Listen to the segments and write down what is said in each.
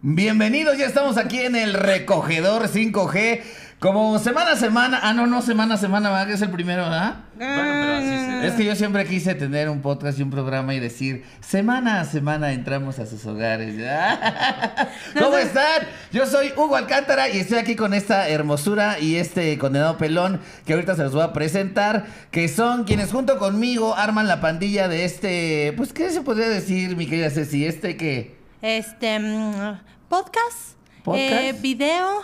Bienvenidos, ya estamos aquí en el recogedor 5G. Como semana a semana, ah, no, no, semana a semana, ¿verdad? Que es el primero, ¿verdad? Bueno, pero así se... Es que yo siempre quise tener un podcast y un programa y decir, semana a semana entramos a sus hogares. ¿Cómo están? Yo soy Hugo Alcántara y estoy aquí con esta hermosura y este condenado pelón que ahorita se los voy a presentar, que son quienes junto conmigo arman la pandilla de este, pues, ¿qué se podría decir, mi querida Ceci? ¿Este qué? Este mm, podcast, Podcast. eh, video,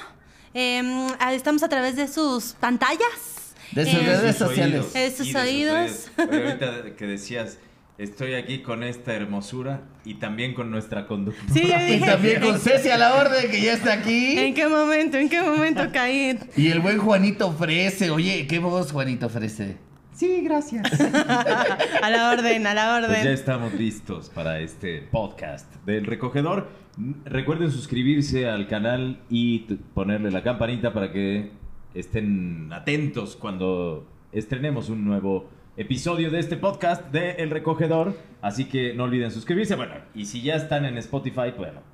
em, estamos a través de sus pantallas. De sus Eh, redes sociales. De sus oídos. Pero ahorita que decías, estoy aquí con esta hermosura y también con nuestra conductora. Sí, yo Y también con ¿en, Ceci a la orden, que ya está aquí. en qué momento, en qué momento caí? Y el buen Juanito ofrece. Oye, ¿qué voz Juanito ofrece? Sí, gracias. A la orden, a la Pues ya orden. estamos listos para este podcast del recogedor. Recuerden suscribirse al canal y ponerle la campanita para que estén atentos cuando estrenemos un nuevo episodio de este podcast de El Recogedor. Así que no olviden suscribirse. Bueno, y si ya están en Spotify, bueno, pues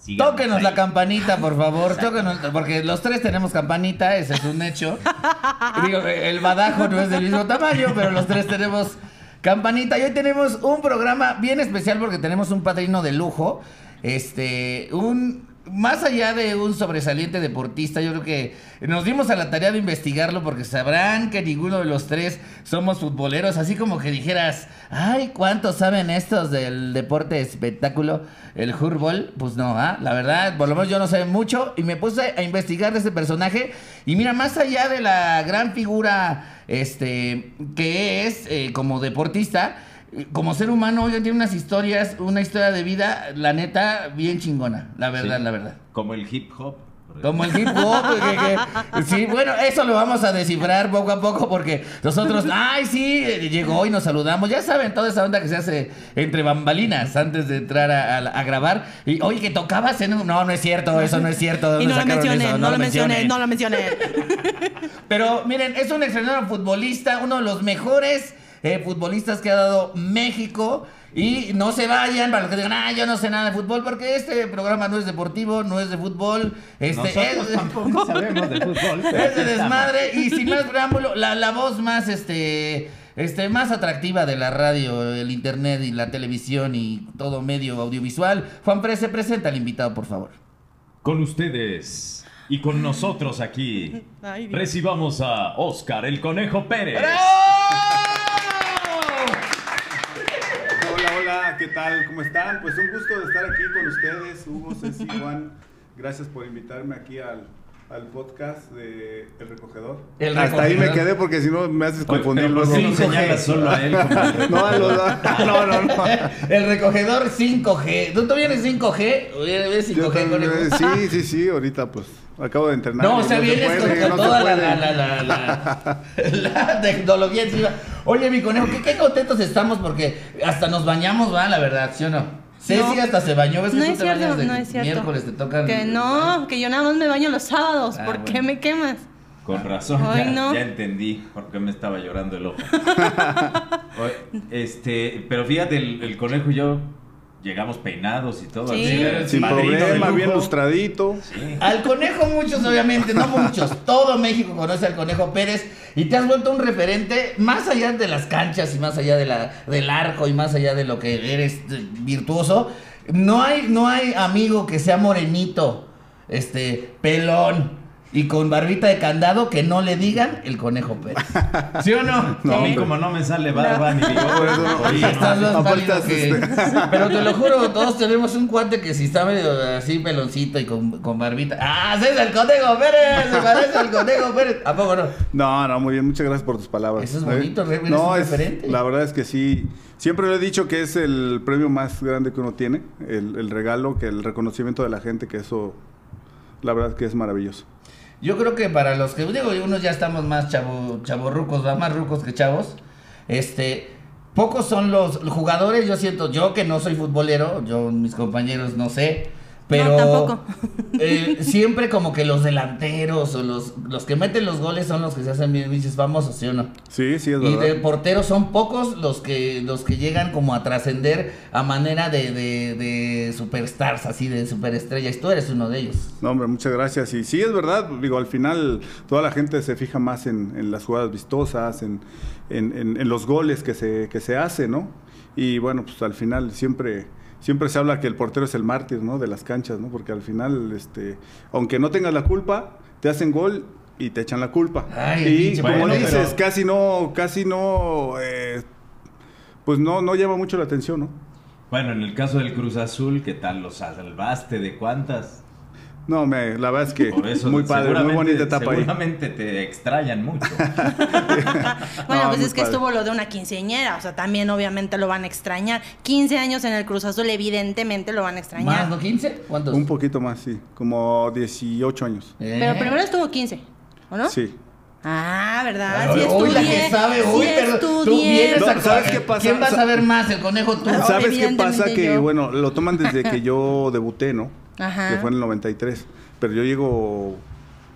síganos Tóquenos ahí. la campanita, por favor. Tóquenos, porque los tres tenemos campanita, ese es un hecho. Digo, el badajo no es del mismo tamaño, pero los tres tenemos campanita. Y hoy tenemos un programa bien especial porque tenemos un padrino de lujo. Este, un. Más allá de un sobresaliente deportista, yo creo que nos dimos a la tarea de investigarlo porque sabrán que ninguno de los tres somos futboleros, así como que dijeras, ay, ¿cuántos saben estos del deporte espectáculo, el fútbol? Pues no, ¿ah? la verdad, por lo menos yo no sé mucho y me puse a investigar de este personaje y mira, más allá de la gran figura este, que es eh, como deportista, como ser humano, oigan, tiene unas historias, una historia de vida, la neta, bien chingona, la verdad, Sí, la verdad. Como el hip hop. Como el hip hop, que- que- sí, bueno, eso lo vamos a descifrar poco a poco porque nosotros, ay, sí, llegó y nos saludamos, ya saben, toda esa onda que se hace entre bambalinas antes de entrar a, a- a grabar. Y, oye, que tocabas en un... No, no es cierto, eso no es cierto. ¿de Y no lo mencioné, eso? no lo mencioné, no lo mencioné. Pero miren, es un extraordinario futbolista, uno de los mejores eh, futbolistas que ha dado México. Y no se vayan para los que digan, ah, yo no sé nada de fútbol, porque este programa no es deportivo, no es de fútbol. Este, Nosotros es, tampoco sabemos de fútbol. es de desmadre. Y sin más preámbulo, la, la voz más este. Este, más atractiva de la radio, el internet y la televisión y todo medio audiovisual. Juan Pérez, se presenta al invitado, por favor. Con ustedes y con nosotros aquí, Ay, recibamos a Oscar el Conejo Pérez. Hola, ¿qué tal? ¿Cómo están? Pues un gusto de estar aquí con ustedes, Hugo, Ceci, Juan. Gracias por invitarme aquí al, al podcast de El Recogedor. El Hasta ahí me quedé porque si no me haces confundir Pero ¿por luego. qué no señalas solo a él el No, a los- no, no, no. El recogedor 5G. ¿Tú, tú vienes 5G? ¿O vienes Yo 5G con también, sí, sí, sí, ahorita pues acabo de entrenar. No, o sea, se vienes puede, con, no se toda la, puede. la, la, la, la- la tecnología encima. Oye, mi conejo, ¿qué, qué contentos estamos porque hasta nos bañamos, va, la verdad, ¿sí o no? Ceci No. hasta se bañó, ¿ves que No tú es te cierto, bañas de no es cierto. miércoles, te tocan... Que no, que yo nada más me baño los sábados. Ah, ¿Por bueno. qué me quemas? Con razón, Ay, ya, no. ya entendí por qué me estaba llorando el ojo. Este, pero fíjate, el, el conejo y yo llegamos peinados y todo. Sí. así, Sin problema, bien lustradito. Sí. Al conejo muchos, obviamente, no muchos. Todo México conoce al conejo Pérez y te has vuelto un referente más allá de las canchas y más allá de la, del arco y más allá de lo que eres eh, virtuoso. No hay, no hay amigo que sea morenito, este, pelón y con barbita de candado que no le digan el conejo Pérez. ¿Sí o no? No, a mí como no me sale barba ni este- Pero te lo juro, todos tenemos un cuate que si está medio así peloncito y con, con barbita. ¡Ah, ese es el Conejo Pérez! ¡Se parece al Conejo Pérez! ¿A poco no? No, no, muy bien, muchas gracias por tus palabras. Eso es ¿eh? bonito, eres No, es, referente. la verdad es que sí. Siempre le he dicho que es el premio más grande que uno tiene, el, el regalo, que el reconocimiento de la gente, que eso, la verdad que es maravilloso. Yo creo que para los que, digo, unos ya estamos más chavo, chavorrucos, más rucos que chavos. Este, pocos son los jugadores, yo siento, yo que no soy futbolero, yo, mis compañeros no sé, Pero tampoco. eh, siempre como que los delanteros o los, los que meten los goles son los que se hacen bien bichos famosos, ¿sí o no? Sí, sí, es Y verdad. de porteros son pocos los que los que llegan como a trascender a manera de, de, de superstars, así de superestrellas. Tú eres uno de ellos. No, hombre, muchas gracias. Y sí, es verdad, digo, al final toda la gente se fija más en, en las jugadas vistosas, en, en- en- en los goles que se, que se hacen, ¿no? Y bueno, pues al final siempre, siempre se habla que el portero es el mártir, ¿no? De las canchas, ¿no? Porque al final, este, aunque no tengas la culpa, te hacen gol y te echan la culpa. Ay, y pinche como bueno, dices, pero- casi no, casi no, eh, pues no, no llama mucho la atención, ¿no? Bueno, en el caso del Cruz Azul, ¿qué tal los salvaste? ¿De cuántas? No, me, la verdad es que Por eso muy padre, muy seguramente- bonita etapa ahí. Seguramente te extrañan mucho. Bueno, No, pues es que padre. estuvo lo de una quinceañera, o sea, también obviamente lo van a extrañar. 15 años en el Cruz Azul, evidentemente lo van a extrañar. ¿Más, no 15? ¿Cuántos? Un poquito más, sí, como 18 años. Eh. Pero primero estuvo 15, ¿o no? Sí. Ah, ¿verdad? Claro, sí uy, la estudié. que sabe, sí uy, pero tú estudié. vienes a No, ¿sabes qué pasa? ¿Quién va a Sa- saber más, el conejo tú? ¿Sabes qué pasa? Que, bueno, lo toman desde que yo debuté, ¿no? Ajá. Que fue en el 93. Pero yo llego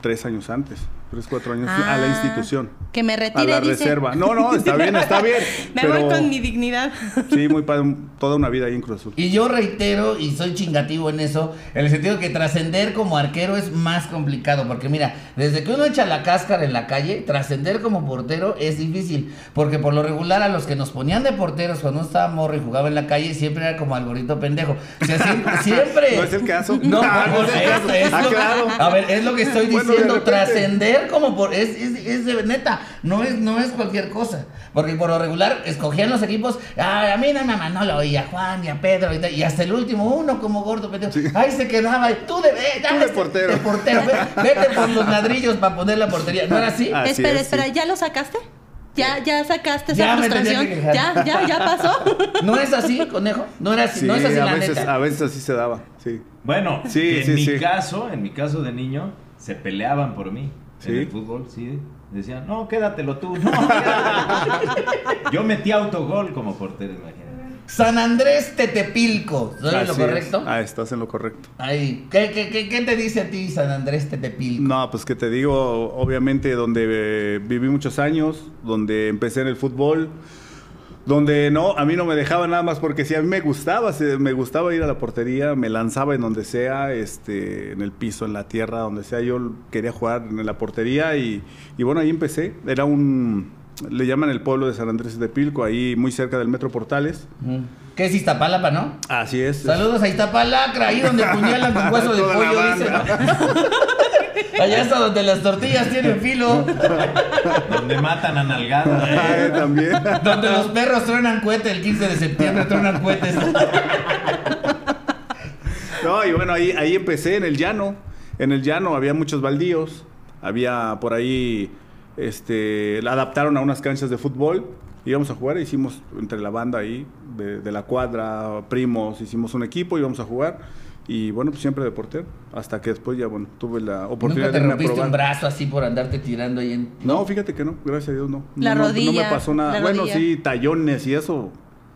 tres años antes, tres, cuatro años a la Ah, institución. Que me A retire, la dice. reserva. No, no, está bien, está bien. me pero- voy con mi dignidad. Sí, muy padre, toda una vida ahí en Cruz Azul. Y yo reitero, y soy chingativo en eso, en el sentido que trascender como arquero es más complicado. Porque mira, desde que uno echa la cáscara en la calle, trascender como portero es difícil. Porque por lo regular a los que nos ponían de porteros cuando uno estaba morro y jugaba en la calle, siempre era como al gorrito pendejo. O sea, siempre... siempre- ¿No es el caso? No, pues, no es el es- caso. es Ah, lo- claro. A ver, es lo que estoy Bueno, diciendo, repente. trascender como por... Es, es, es de neta, no es, no es cualquier cosa. Porque por lo regular escogían los equipos, "Ay, a mí no me Manolo y a Juan y a Pedro y, tal", y hasta el último uno como gordo pendejo. Ahí se quedaba, y tú de, Tú de portero. de portero, ve- vete por los ladrillos para poner la portería. ¿No era así? Así espera, es, espera, sí. ¿ya lo sacaste? ¿Ya, ya sacaste esa Ya frustración? que. ¿Ya, ya, ya pasó? ¿No es así, conejo? No era así, Sí, no es así a, la veces, neta. a veces así se daba, sí. Bueno, Sí, en sí, mi sí. caso, en mi caso de niño, se peleaban por mí. ¿Sí? En el fútbol, sí. Decían, no, quédatelo tú. No, quédatelo". Yo metí autogol como portero, imagínate. San Andrés Tetepilco, ¿soy en lo correcto? es. Ah, estás en lo correcto. Ay, ¿qué, qué, qué, qué te dice a ti San Andrés Tetepilco? No, pues que te digo, obviamente donde eh, viví muchos años, donde empecé en el fútbol, donde no, a mí no me dejaba nada más porque si a mí me gustaba, se- me gustaba ir a la portería, me lanzaba en donde sea, este, en el piso, en la tierra, donde sea, yo quería jugar en la portería y, y bueno, ahí empecé. Era un, le llaman el pueblo de San Andrés de Pilco, ahí muy cerca del Metro Portales. ¿Qué es Iztapalapa, no? Así es. Saludos a Iztapalacra, ahí donde puñalan con hueso de pollo, dice. Allá está donde las tortillas tienen filo, Donde matan a nalgada. Ay, también. donde los perros truenan cohete el 15 de septiembre, truenan cohetes. No, y bueno, ahí, ahí empecé en el llano. En el llano había muchos baldíos. Había por ahí, este, la adaptaron a unas canchas de fútbol. Íbamos a jugar, hicimos entre la banda ahí, de, de la cuadra, primos, hicimos un equipo, íbamos a jugar. Y bueno, pues siempre de portero. Hasta que después ya, bueno, tuve la oportunidad ¿Nunca te de irme a rompiste un brazo así por andarte tirando ahí en...? No, fíjate que no, gracias a Dios no. La no, no- No rodilla, me pasó nada. la Bueno, rodilla. sí, tallones y eso,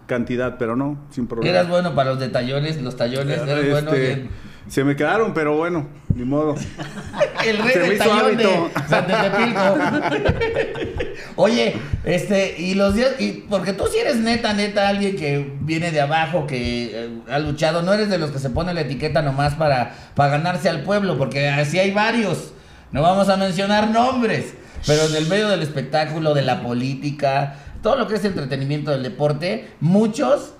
cantidad, pero no, sin problema. Eras bueno para los detallones, los tallones, eras Este, bueno en- Se me quedaron, pero bueno, ni modo. El rey Se me del hizo tallón de hábito. San. Oye, este, y los días, y porque tú sí eres neta, neta, alguien que viene de abajo, que eh, ha luchado, no eres de los que se pone la etiqueta nomás para, para ganarse al pueblo, porque así hay varios. No vamos a mencionar nombres, pero en el medio del espectáculo, de la política, todo lo que es entretenimiento del deporte, muchos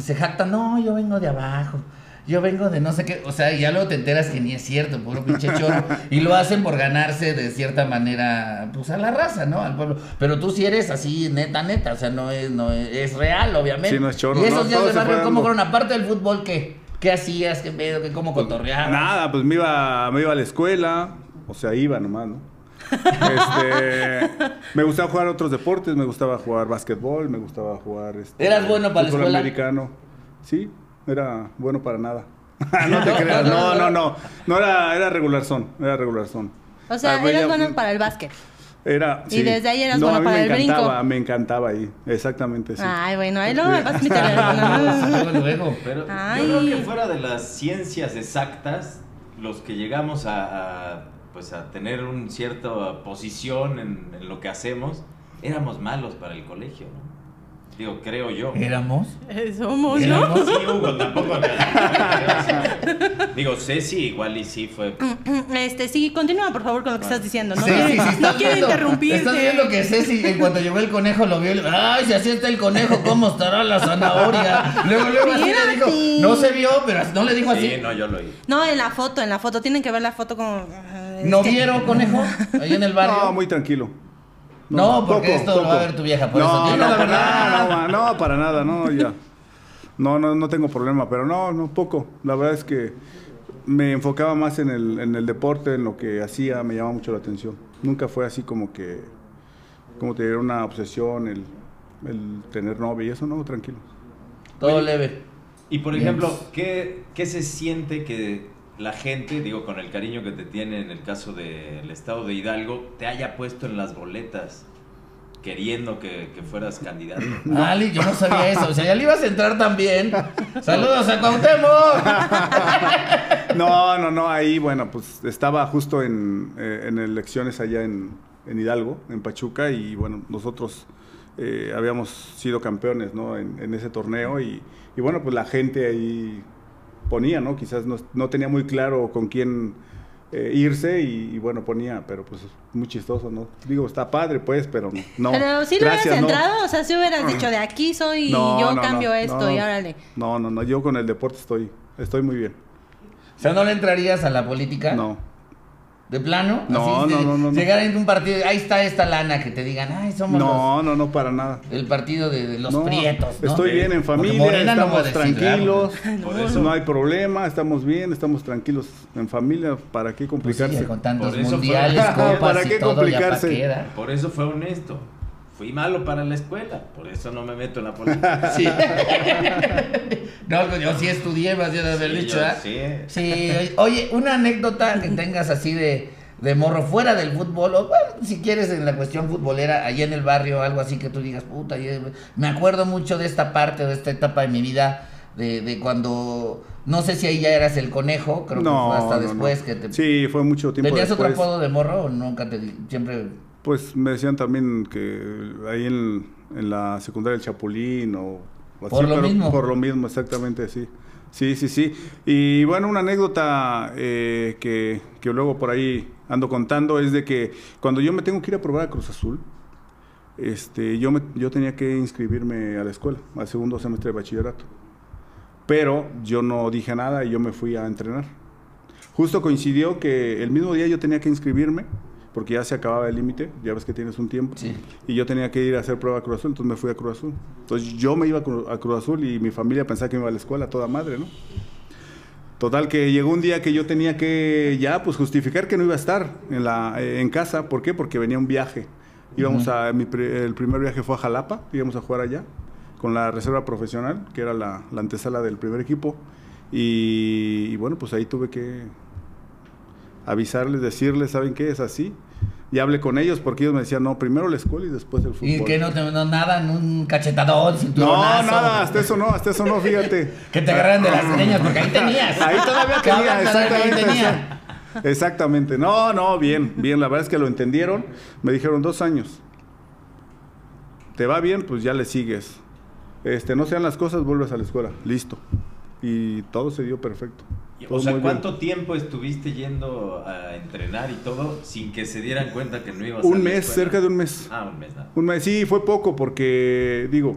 se jactan, no, yo vengo de abajo. Yo vengo de no sé qué, o sea, y ya luego te enteras que ni es cierto, puro pinche choro. y lo hacen por ganarse de cierta manera, pues a la raza, ¿no? Al pueblo. Pero tú sí eres así, neta, neta, o sea, no es, no es, es real, obviamente. Sí, no es choro, Y esos no, días de barrio, ¿cómo fueron? Aparte del fútbol, ¿qué? ¿Qué hacías? ¿Qué pedo? ¿Qué, ¿Cómo cotorreabas? Nada, pues me iba, me iba a la escuela, o sea, iba nomás, ¿no? Este, me gustaba jugar otros deportes, me gustaba jugar básquetbol, me gustaba jugar... Este, ¿Eras bueno para la fútbol escuela? americano. Sí, era bueno para nada. no te creas, no, no, no. No era, era regular son, era regular son. O sea, Ah, eras bueno para el básquet. Era, Y desde ahí eras no, bueno a mí para me el brinco. encantaba, me encantaba ahí, exactamente, sí. Ay, bueno, ahí luego me vas a teléfono. Luego, luego. Pero Ay. yo creo que fuera de las ciencias exactas, los que llegamos a, a, pues a tener una cierta posición en, en lo que hacemos, éramos malos para el colegio, ¿no? Digo, creo yo. ¿Éramos? Eh, Somos, ¿no? ¿Éramos? Sí, Hugo, tampoco. Digo, Ceci igual y sí fue. Este, sí, continúa por favor con lo que estás diciendo. No, Sí, quiero, sí, sí, no estás quiero interrumpirte. Estás viendo que Ceci, en cuanto llegó el conejo, lo vio y le ay, si así está el conejo, ¿cómo estará la zanahoria? Luego, luego así le dijo, no se vio, pero no le dijo así. Sí, no, yo lo oí. No, en la foto, en la foto. Tienen que ver la foto como... ah, ¿No es que- vieron conejo? Ahí en el barrio. No, muy tranquilo. No, porque esto lo va a ver tu vieja, por no, eso, No, la verdad. nada, no, ma, no, para nada, no, ya. No, no, no tengo problema, pero no, no, poco. La verdad es que me enfocaba más en el, en el deporte, en lo que hacía, me llamaba mucho la atención. Nunca fue así como que, como tener una obsesión, el, el tener novia y eso, no, tranquilo. Todo leve. Y por ejemplo, ¿qué, ¿qué se siente que la gente, digo, con el cariño que te tiene en el caso del estado de Hidalgo, te haya puesto en las boletas queriendo que, que fueras candidato? Ali, yo no sabía eso. O sea, ya le ibas a entrar también. Saludos a Cuauhtémoc. No, no, no, ahí, bueno, pues estaba justo en, eh, en elecciones allá en, en Hidalgo, en Pachuca, y bueno, nosotros eh, habíamos sido campeones, ¿no? En, en ese torneo, y, y bueno, pues la gente ahí ponía, ¿no? Quizás no, no tenía muy claro con quién eh, irse, y, y bueno, ponía, pero pues muy chistoso, ¿no? Digo, está padre, pues, pero no. Pero si lo hubieras no. entrado, o sea, si hubieras dicho de aquí soy y yo no, cambio no, esto no, y órale. No, no, no, yo con el deporte estoy, estoy muy bien. O sea, ¿no le entrarías a la política? No. ¿De plano? No, Así, no, de- no, no, no. Llegar en un partido, ahí está esta lana, que te digan, ay, somos No, no, no, para nada. el partido de, de los No, prietos, ¿no? Estoy bien en familia, estamos decir, tranquilos, no hay problema, estamos bien, estamos tranquilos en familia, ¿para qué Pues complicarse? sí, con tantos mundiales, copas ¿Para y qué todo, complicarse? ya pa' queda. Por eso fue honesto. Fui malo para la escuela, por eso no me meto en la política. Sí. no, pues yo sí estudié, más bien de haber Sí, dicho, yo sí. Sí, oye, una anécdota que tengas así de, de morro fuera del fútbol, o bueno, si quieres en la cuestión futbolera, allá en el barrio, algo así que tú digas, puta, yo- me acuerdo mucho de esta parte, de esta etapa de mi vida, de, de cuando, no sé si ahí ya eras el conejo, creo que fue hasta no, después no. que te... Sí, fue mucho tiempo ¿Tenías otro después. apodo de morro o nunca te di- siempre... Pues me decían también que ahí en, en la secundaria el Chapulín o, o Por lo mismo. Por lo mismo, exactamente, sí. Sí, sí, sí. Y bueno, una anécdota eh, que, que luego por ahí ando contando es de que cuando yo me tengo que ir a probar a Cruz Azul, este, yo, me, yo tenía que inscribirme a la escuela, al segundo semestre de bachillerato. Pero yo no dije nada y yo me fui a entrenar. Justo coincidió que el mismo día yo tenía que inscribirme, porque ya se acababa el límite, ya ves que tienes un tiempo, Sí. y yo tenía que ir a hacer prueba a Cruz Azul, entonces me fui a Cruz Azul. Entonces yo me iba a Cru- a Cruz Azul y mi familia pensaba que me iba a la escuela, toda madre, ¿no? Total que llegó un día que yo tenía que ya pues justificar que no iba a estar en la en casa, ¿por qué? Porque venía un viaje. Íbamos a mi el primer viaje fue a Jalapa, íbamos a jugar allá con la reserva profesional, que era la, la antesala del primer equipo. Y, y bueno, pues ahí tuve que avisarles, decirles, ¿saben qué? Es así. Y hablé con ellos porque ellos me decían, no, primero la escuela y después el fútbol. Y que no, te, no nada, en un cachetadón, No, nada, hasta eso no, hasta eso no, fíjate. Que te agarran de las greñas, porque ahí tenías. Ahí todavía tenía, ahí exactamente. tenía. Exactamente. No, no, bien, bien. La verdad es que lo entendieron. Me dijeron dos años. ¿Te va bien? Pues ya le sigues. Este, no sean las cosas, vuelves a la escuela. Listo. Y todo se dio perfecto. O sea, bien. ¿cuánto tiempo estuviste yendo a entrenar y todo sin que se dieran cuenta que no ibas a Un mes, escuela? cerca de un mes. Ah, un mes, nada. Un mes, sí, fue poco porque, digo,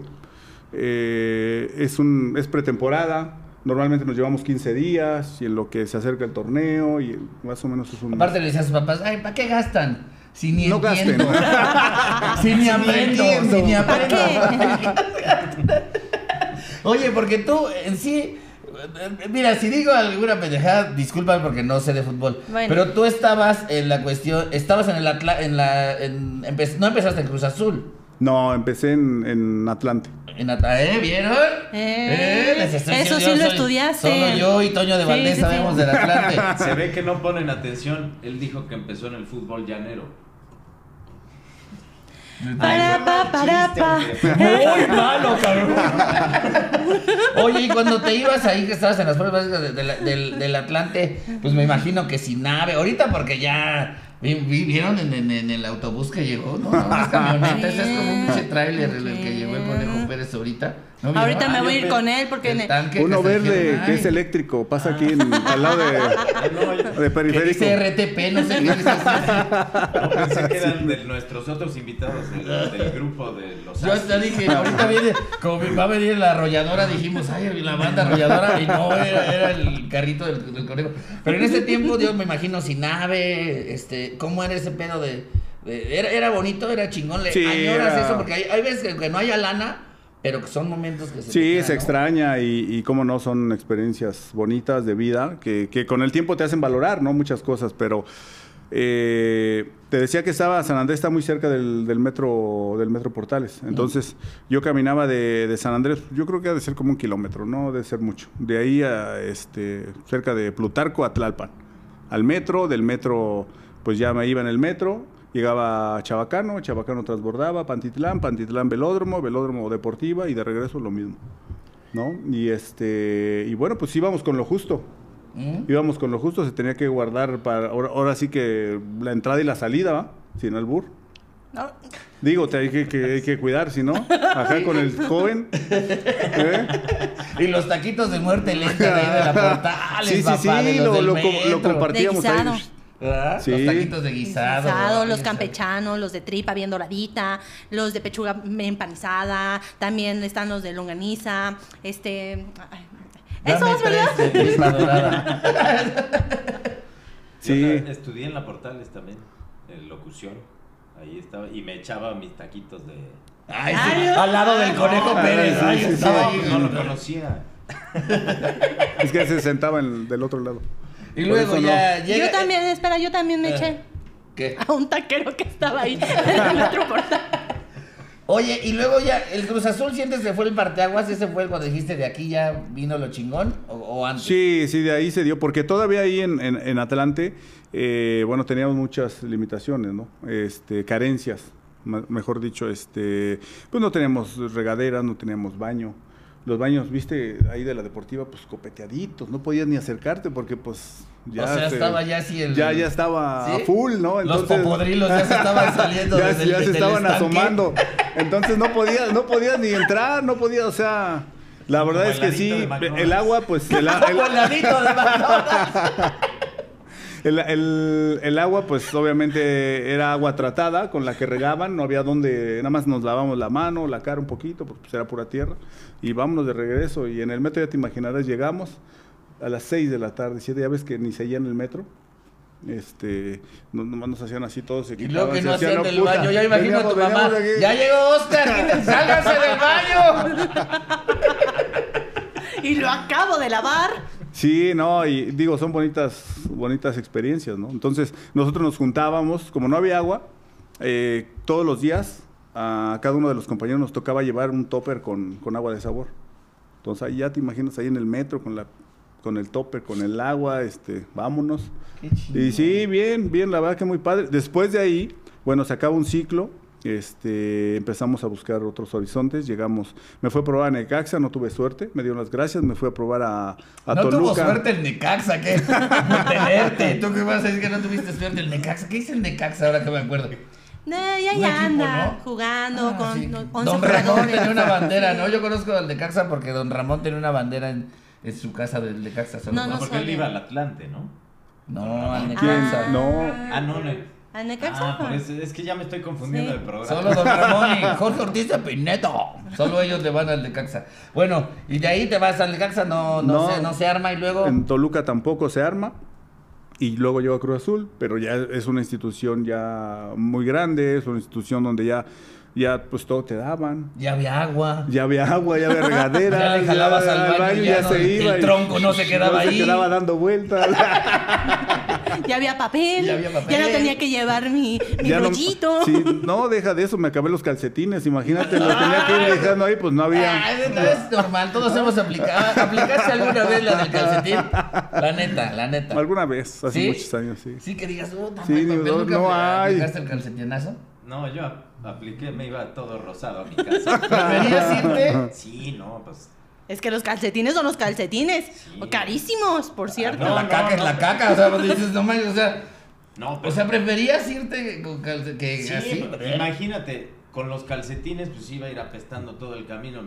eh, es, un, es pretemporada. Normalmente nos llevamos 15 días y en lo que se acerca el torneo y más o menos es un mes. Aparte le decía a sus papás, ay, ¿para qué gastan? Si ni No entiendo. gasten. si ni aprendo, si ni ¿Para aprendo. qué? Oye, porque tú en sí, mira, si digo alguna pendejada, disculpa porque no sé de fútbol. Bueno. Pero tú estabas en la cuestión, estabas en el Atla, en la, en- empe- no empezaste en Cruz Azul. No, empecé en, en Atlante. En Ata- ¿eh? ¿Vieron? Eh, estoy eso sí yo lo soy- estudiaste. Solo yo y Toño de Sí, Valdés sí, sabemos sí. del Atlante. Se ve que no ponen atención. Él dijo que empezó en el fútbol llanero. Para, pa, para, pa. Muy malo, cabrón. Oye, y cuando te ibas ahí, que estabas en las pruebas básicas de- de la- del, del Atlante, pues me imagino que sin nave. Ahorita porque ya vi- vi- vieron en, en- en el autobús que llegó, ¿no? Unas camionetas, Sí, es como un pinche tráiler el, el que llegó el Ahorita. Ahorita me Ah, voy a ir con él porque el ne- tanque Uno que verde dijeron, que es "Ay, eléctrico, pasa aquí en- al lado de, de Que periférico. dice RTP, no sé qué. No, pensé que eran de nuestros otros invitados del, del grupo de los Yo hasta dije, ahorita viene, como va a venir la arrolladora, dijimos, ay, la banda arrolladora, y no, era, era el carrito del, del conejo. Pero en ese tiempo, Dios me imagino, sin nave, este, ¿cómo era ese pedo de...? de- era, era bonito, era chingón, le Sí, añoras era- eso, porque hay, hay veces que no haya lana, pero que son momentos que se Sí, se ¿no? extraña y, y cómo no, son experiencias bonitas de vida que, que con el tiempo te hacen valorar, ¿no? Muchas cosas, pero eh, te decía que estaba, San Andrés está muy cerca del, del metro del metro Portales, entonces yo caminaba de, de San Andrés, yo creo que ha de ser como un kilómetro, no debe ser mucho, de ahí a este, cerca de Plutarco a Tlalpan, al metro, del metro pues ya me iba en el metro, llegaba a Chabacano, Chabacano transbordaba, Pantitlán, Pantitlán Velódromo, Velódromo Deportiva y de regreso lo mismo. ¿No? Y este y bueno, pues íbamos con lo justo. ¿Mm? Íbamos con lo justo, se tenía que guardar para ahora, ahora sí que la entrada y la salida, ¿va? Sin albur. No, Digo, te hay que, que- hay que cuidar, si no, acá con el joven. ¿eh? Y los taquitos de muerte lenta de ahí de la portales, Sí, sí, papá, de sí, los lo, del lo, lo compartíamos ahí. ¿Verdad? Sí. Los taquitos de guisado. los campechanos, los de tripa bien doradita, los de pechuga empanizada, también están los de longaniza, este... Dame Esos, ¿verdad? Sí. Yo estudié en la Portales también, en locución. Ahí estaba, y me echaba mis taquitos de. Ay, sí, Ay, al lado del conejo Ah, Pérez. sí, ay, sí, sí. estaba No lo conocía. Es que se sentaba en- del otro lado. Y Por luego no. ya llega. Yo también, espera, yo también me Eh, eché ¿Qué? a un taquero que estaba ahí en el metro portal. Oye, y luego ya, ¿el Cruz Azul sientes que fue el parteaguas? ¿Ese fue el cuando dijiste de aquí ya vino lo chingón? ¿O, o antes? Sí, sí, de ahí se dio, porque todavía ahí en, en, en Atlante, eh, bueno, teníamos muchas limitaciones, ¿no? Este, carencias, mejor dicho, este, pues no teníamos regaderas, no teníamos baño. Los baños, viste, ahí de la deportiva, pues copeteaditos, no podías ni acercarte porque pues ya... o sea, se- estaba ya así el. Ya, ya estaba ¿Sí? a full, ¿no? Los popodrilos ya se estaban saliendo ya, desde el- ya se estaban asomando. Entonces no podías, no podías ni entrar, no podías, o sea, la verdad Como es que el sí, el agua, pues, el, a- Como el ladito de McDonald's. el, el- el agua, pues, obviamente era agua tratada con la que regaban, no había donde, nada más nos lavamos la mano, la cara un poquito, porque pues, era pura tierra, y vámonos de regreso. Y en el metro, ya te imaginarás, llegamos a las 6 de la tarde, siete, ya ves que ni seguía en el metro. Este, no- nomás nos hacían así todos se Y luego quitaban, que se no hacían, hacían del puta, "Oh, baño. Ya imagino a tu veníamos- mamá. veníamos. Ya llegó Oscar, sálganse del baño. Y lo acabo de lavar. Sí, no, y digo, son bonitas, bonitas experiencias, ¿no? Entonces, nosotros nos juntábamos, como no había agua, eh, todos los días a cada uno de los compañeros nos tocaba llevar un topper con, con agua de sabor. Entonces, ahí ya te imaginas ahí en el metro con la con el topper, con el agua, este, vámonos. Qué chido. Y sí, bien, bien, la verdad que muy padre. Después de ahí, bueno, se acaba un ciclo, este, empezamos a buscar otros horizontes, llegamos, me fue a probar a Necaxa, no tuve suerte, me dieron las gracias, me fui a probar a, a no Toluca. tuvo suerte el Necaxa, ¿qué? Tenerte. ¿Tú qué vas a decir que no tuviste suerte el Necaxa? ¿Qué dice el Necaxa ahora que me acuerdo? Eh, ya, ya equipo, anda ¿no? jugando Ah, con sí. con 11 Don Ramón jugadores. tenía una bandera, ¿no? Yo conozco al Necaxa porque Don Ramón tenía una bandera en, en su casa del Necaxa. No, No, no porque él iba al Atlante, ¿no? No, al ¿Quién? Necaxa. No. Ah, no, no. ¿A Necaxa? Ah, por eso, es que ya me estoy confundiendo Sí. del programa. Solo Don Ramón y Jorge Ortiz de Pineto. Solo ellos le van al Necaxa. Bueno, y de ahí te vas al Necaxa, no, no, No. se, no se arma y luego. En Toluca tampoco se arma. Y luego llegó a Cruz Azul, pero ya es una institución ya muy grande, es una institución donde ya, ya pues todo te daban. Ya había agua. Ya había agua, ya había regadera. Ya le jalabas al baño, ya no- el y- tronco no se quedaba no ahí. Se quedaba dando vueltas. Ya había papel. Ya había papel. Ya no tenía que llevar mi, mi Ya no- rollito. sí, no, deja de eso, me acabé los calcetines, imagínate, los tenía que ir dejando ahí, pues no había. Ah, es, es normal, todos hemos aplicado. ¿Aplicaste alguna vez la del calcetín? La neta, la neta. Alguna vez, hace ¿Sí? muchos años, sí. Sí, que digas, oh, Sí, sí, digo, ¿nunca no apl- hay. aplicaste el calcetinazo? No, yo apliqué, me iba todo rosado a mi casa. ¿Preferías irte? Sí, no, pues. Es que los calcetines son los calcetines. Sí. Carísimos, por cierto. no, la caca es la caca, o sea, pues dices, no manches, o sea, No, o pues. sea, preferías irte con calce- que sí, así. pues, imagínate, con los calcetines, pues iba a ir apestando todo el camino.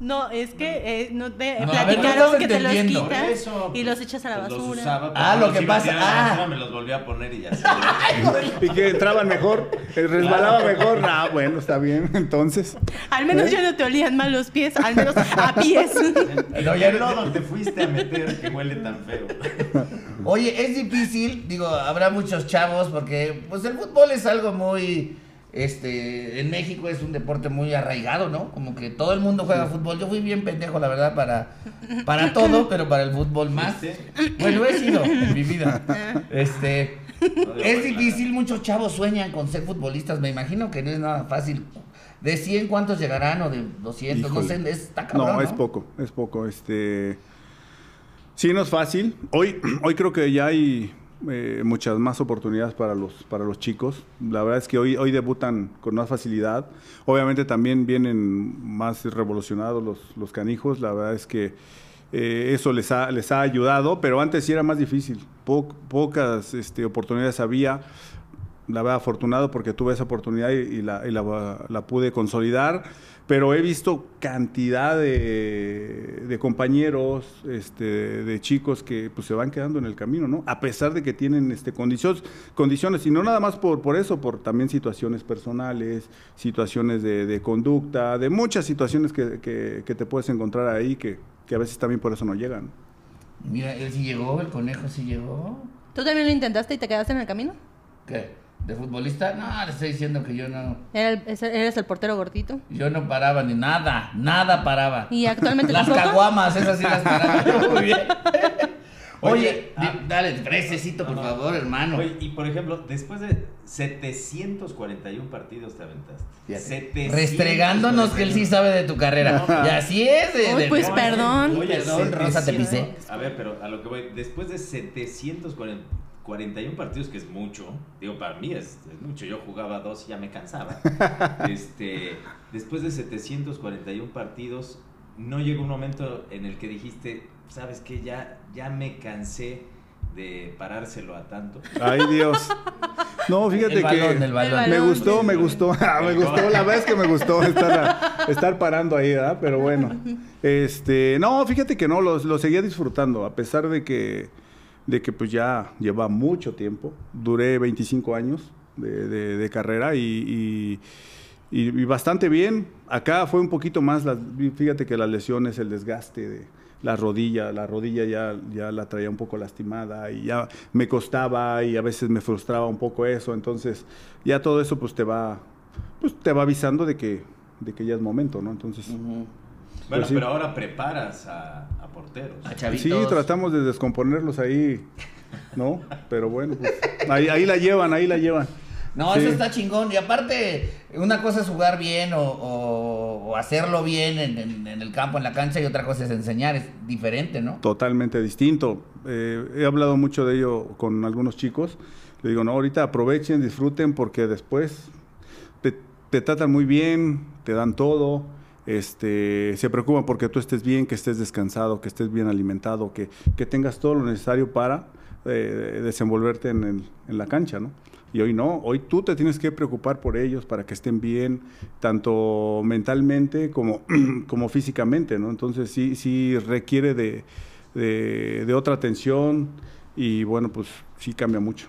No, es que eh, no te No, a ver, no platicaron que te los entendiendo. Por quitas eso, y pues, los echas a la pues, los basura. usaba, Ah, lo los que iba pasa- tirar a la ah. basura, me los volví a poner y ya sé. Y que entraban mejor, eh, resbalaba mejor. Ah, bueno, está bien, entonces. Al menos ya no te olían mal los pies, al menos a pies. No, ya ¿Qué no- lodo te fuiste a meter que huele tan feo? Oye, es difícil, digo, habrá muchos chavos porque pues el fútbol es algo muy este en México es un deporte muy arraigado, ¿no? Como que todo el mundo juega fútbol. Yo fui bien pendejo, la verdad, para para todo, pero para el fútbol más. Bueno, he sido en mi vida. Este No debo es difícil, muchos chavos sueñan con ser futbolistas. Me imagino que no es nada fácil. ¿De 100 cuántos llegarán o de 200? No Híjole. sé, está cabrón. No, es poco, es poco. Este. Sí, no es fácil. Hoy, hoy creo que ya hay eh, muchas más oportunidades para los, para los chicos. La verdad es que hoy, hoy debutan con más facilidad. Obviamente también vienen más revolucionados los, los canijos. La verdad es que eh, eso les ha, les ha ayudado, pero antes sí era más difícil. Po- pocas este, oportunidades había. La verdad, afortunado porque tuve esa oportunidad y, y la, la pude consolidar. Pero he visto cantidad de, de compañeros, este, de chicos que pues, se van quedando en el camino, ¿no? A pesar de que tienen este, condiciones, condiciones, y no nada más por, por eso, por también situaciones personales, situaciones de, de conducta, de muchas situaciones que, que- que te puedes encontrar ahí que, que a veces también por eso no llegan. Mira, él sí llegó, el conejo sí llegó. ¿Tú también lo intentaste y te quedaste en el camino? ¿Qué? ¿De futbolista? No, le estoy diciendo que yo no. ¿Eres el portero gordito? Yo no paraba ni nada, nada paraba. ¿Y actualmente Las tampoco? caguamas, esas sí las paraba. Muy bien. Oye, Oye, ah. dale, fresecito, por No, no. favor, hermano. Oye, y por ejemplo, después de 741 partidos te aventaste. Fíjate. 741. Restregándonos que él sí sabe de tu carrera. No. y así es. de- Uy, pues, perdón. oye, Perdón, Rosa, te 700. pisé. A ver, pero a lo que voy, después de 741 partidos, que es mucho, digo, para mí es, es mucho, yo jugaba dos y ya me cansaba. este, después de 741 partidos, no llegó un momento en el que dijiste, ¿sabes qué? Ya, ya me cansé de parárselo a tanto. Ay, Dios. No, fíjate el balón, que... el balón. Me gustó, me gustó, me gustó, la verdad es que me gustó estar, a- estar parando ahí, ¿verdad? Pero bueno, este, no, fíjate que no, lo, lo seguía disfrutando, a pesar de que, de que pues ya lleva mucho tiempo, duré 25 años de, de- de carrera y, y- bastante bien, acá fue un poquito más, las- fíjate que las lesiones, el desgaste de la rodilla, la rodilla ya, ya la traía un poco lastimada y ya me costaba y a veces me frustraba un poco eso, entonces ya todo eso pues te va, pues te va avisando de que, de que ya es momento, ¿no? Entonces. Bueno, Pues sí. pero ahora preparas a, a porteros. A sí, tratamos de descomponerlos ahí, ¿no? Pero bueno, pues ahí, ahí la llevan, ahí la llevan. No, Sí. eso está chingón. Y aparte, una cosa es jugar bien o, o- o hacerlo bien en, en- en el campo, en la cancha, y otra cosa es enseñar. Es diferente, ¿no? Totalmente distinto. Eh, he hablado mucho de ello con algunos chicos. Le digo, no, ahorita aprovechen, disfruten, porque después te, te tratan muy bien, te dan todo, este, se preocupan porque tú estés bien, que estés descansado, que estés bien alimentado, que, que tengas todo lo necesario para eh, desenvolverte en, el- en la cancha, ¿no? Y hoy no, hoy tú te tienes que preocupar por ellos para que estén bien, tanto mentalmente como, como físicamente, ¿no? Entonces sí, sí requiere de, de, de otra atención y bueno, pues sí cambia mucho.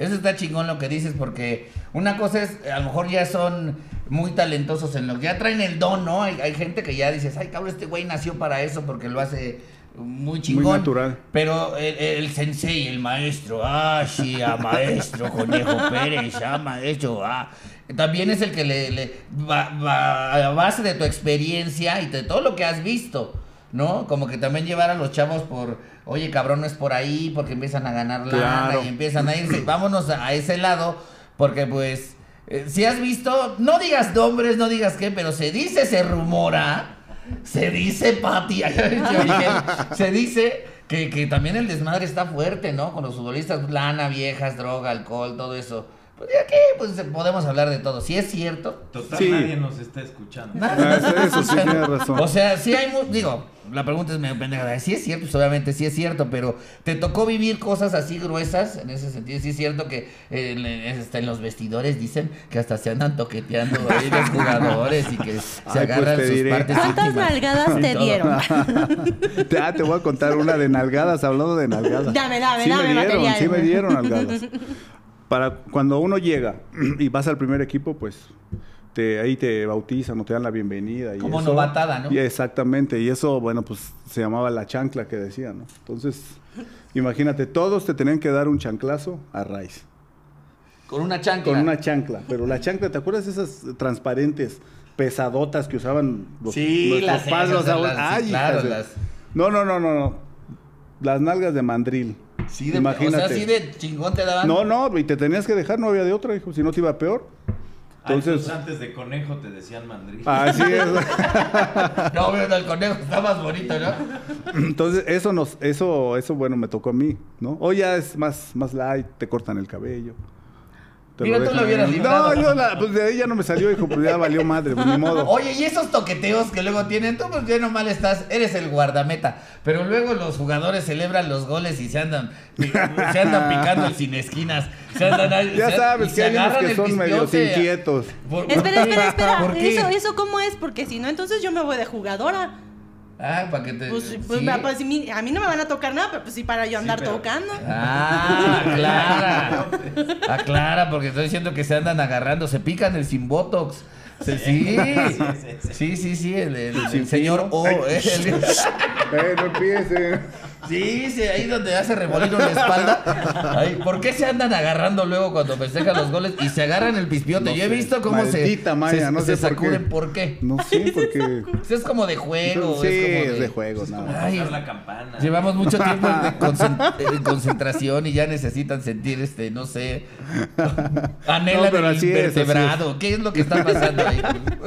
Eso está chingón lo que dices, porque una cosa es, a lo mejor ya son muy talentosos en lo que ya traen el don, ¿no? Hay, hay gente que ya dices, ay, cabrón, este güey nació para eso porque lo hace muy chingón. natural. Pero el, el sensei, el maestro, ah, sí, ah, maestro, Conejo Pérez, ah, maestro, ah. También es el que le, le va, va a base de tu experiencia y de todo lo que has visto, ¿no? Como que también llevar a los chavos por, oye, cabrón, no es por ahí, porque empiezan a ganar lana Claro. y empiezan a irse. Vámonos a, ese lado, porque pues, eh, si has visto, no digas nombres, no digas qué, pero se dice, se rumora, se dice, Pati, se dice que, que también el desmadre está fuerte, ¿no? Con los futbolistas, lana, viejas, droga, alcohol, todo eso. Pues de aquí pues podemos hablar de todo. Si es cierto. Total, Sí. nadie nos está escuchando. Ah, Eso, eso sí tienes razón. O sea, sí hay, digo, la pregunta es medio pendeja. Sí es cierto, pues obviamente sí es cierto, pero ¿te tocó vivir cosas así gruesas? En ese sentido, sí es cierto que eh, hasta en los vestidores dicen que hasta se andan toqueteando ahí los jugadores y que se Ay, pues agarran te sus diré. partes ¿Cuántas nalgadas te todo. dieron? Te, ah, te voy a contar una de nalgadas, hablando de nalgadas. Dame, dame, sí dame me dieron, material. sí me dieron nalgadas. Para cuando uno llega y vas al primer equipo, pues te, ahí te bautizan o te dan la bienvenida. Y Como eso- novatada, ¿no? Y exactamente, y eso, bueno, pues se llamaba la chancla que decían, ¿no? Entonces, imagínate, todos te tenían que dar un chanclazo a raíz. Con una chancla. Con una chancla. Pero la chancla, ¿te acuerdas de esas transparentes, pesadotas que usaban los, Sí, las padres, esas, los las- claro, de- las- No, no, no, no, no. Las nalgas de mandril. Sí, de, Imagínate. O sea, así de chingón te daban. No, no, y te tenías que dejar, no había de otra, hijo, si no te iba peor. Entonces, Entonces, antes de conejo te decían mandril. así es. No, pero el conejo está más bonito, ¿no? Entonces, eso nos, eso, eso, bueno, me tocó a mí, ¿no? Hoy ya es más, más light, te cortan el cabello. Te Mira, tú lo hubieras librado. No, yo la, pues de ahí ya no me salió, hijo, pues ya valió madre, pues ni modo. Oye, y esos toqueteos que luego tienen, tú pues ya nomás estás, eres el guardameta, pero luego los jugadores celebran los goles y se andan, se andan picando el sin esquinas, se andan ahí, Ya se- sabes que hay unos agarran que el son pispiote. inquietos. Por- Espera, espera, espera. ¿Eso, ¿Eso cómo es? Porque si no, entonces yo me voy de jugadora. Ah, para que te... Pues, pues, sí. pues, si mi- a mí no me van a tocar nada, pero pues sí para yo andar pero- tocando. Ah, aclara. Aclara, porque estoy diciendo que se andan agarrando, se pican el sin botox. Sí, sí, sí, sí, el, el- el señor O. eh, el- Eh, no empiecen. Sí, sí, ahí donde hace remolino en la espalda. Ahí, ¿Por qué se andan agarrando luego cuando festejan los goles y se agarran el pispiote? No Yo he visto cómo se, Maldita Maya, se, no se sé por qué. sacuden. ¿Por qué? No sé, porque... Es como de juego. Sí, es, como es de juego, nada. Ay, Tocar la campana. Llevamos mucho tiempo en, concen- en concentración y ya necesitan sentir, este, no sé, anhela No, del es. ¿Qué es lo que está pasando ahí?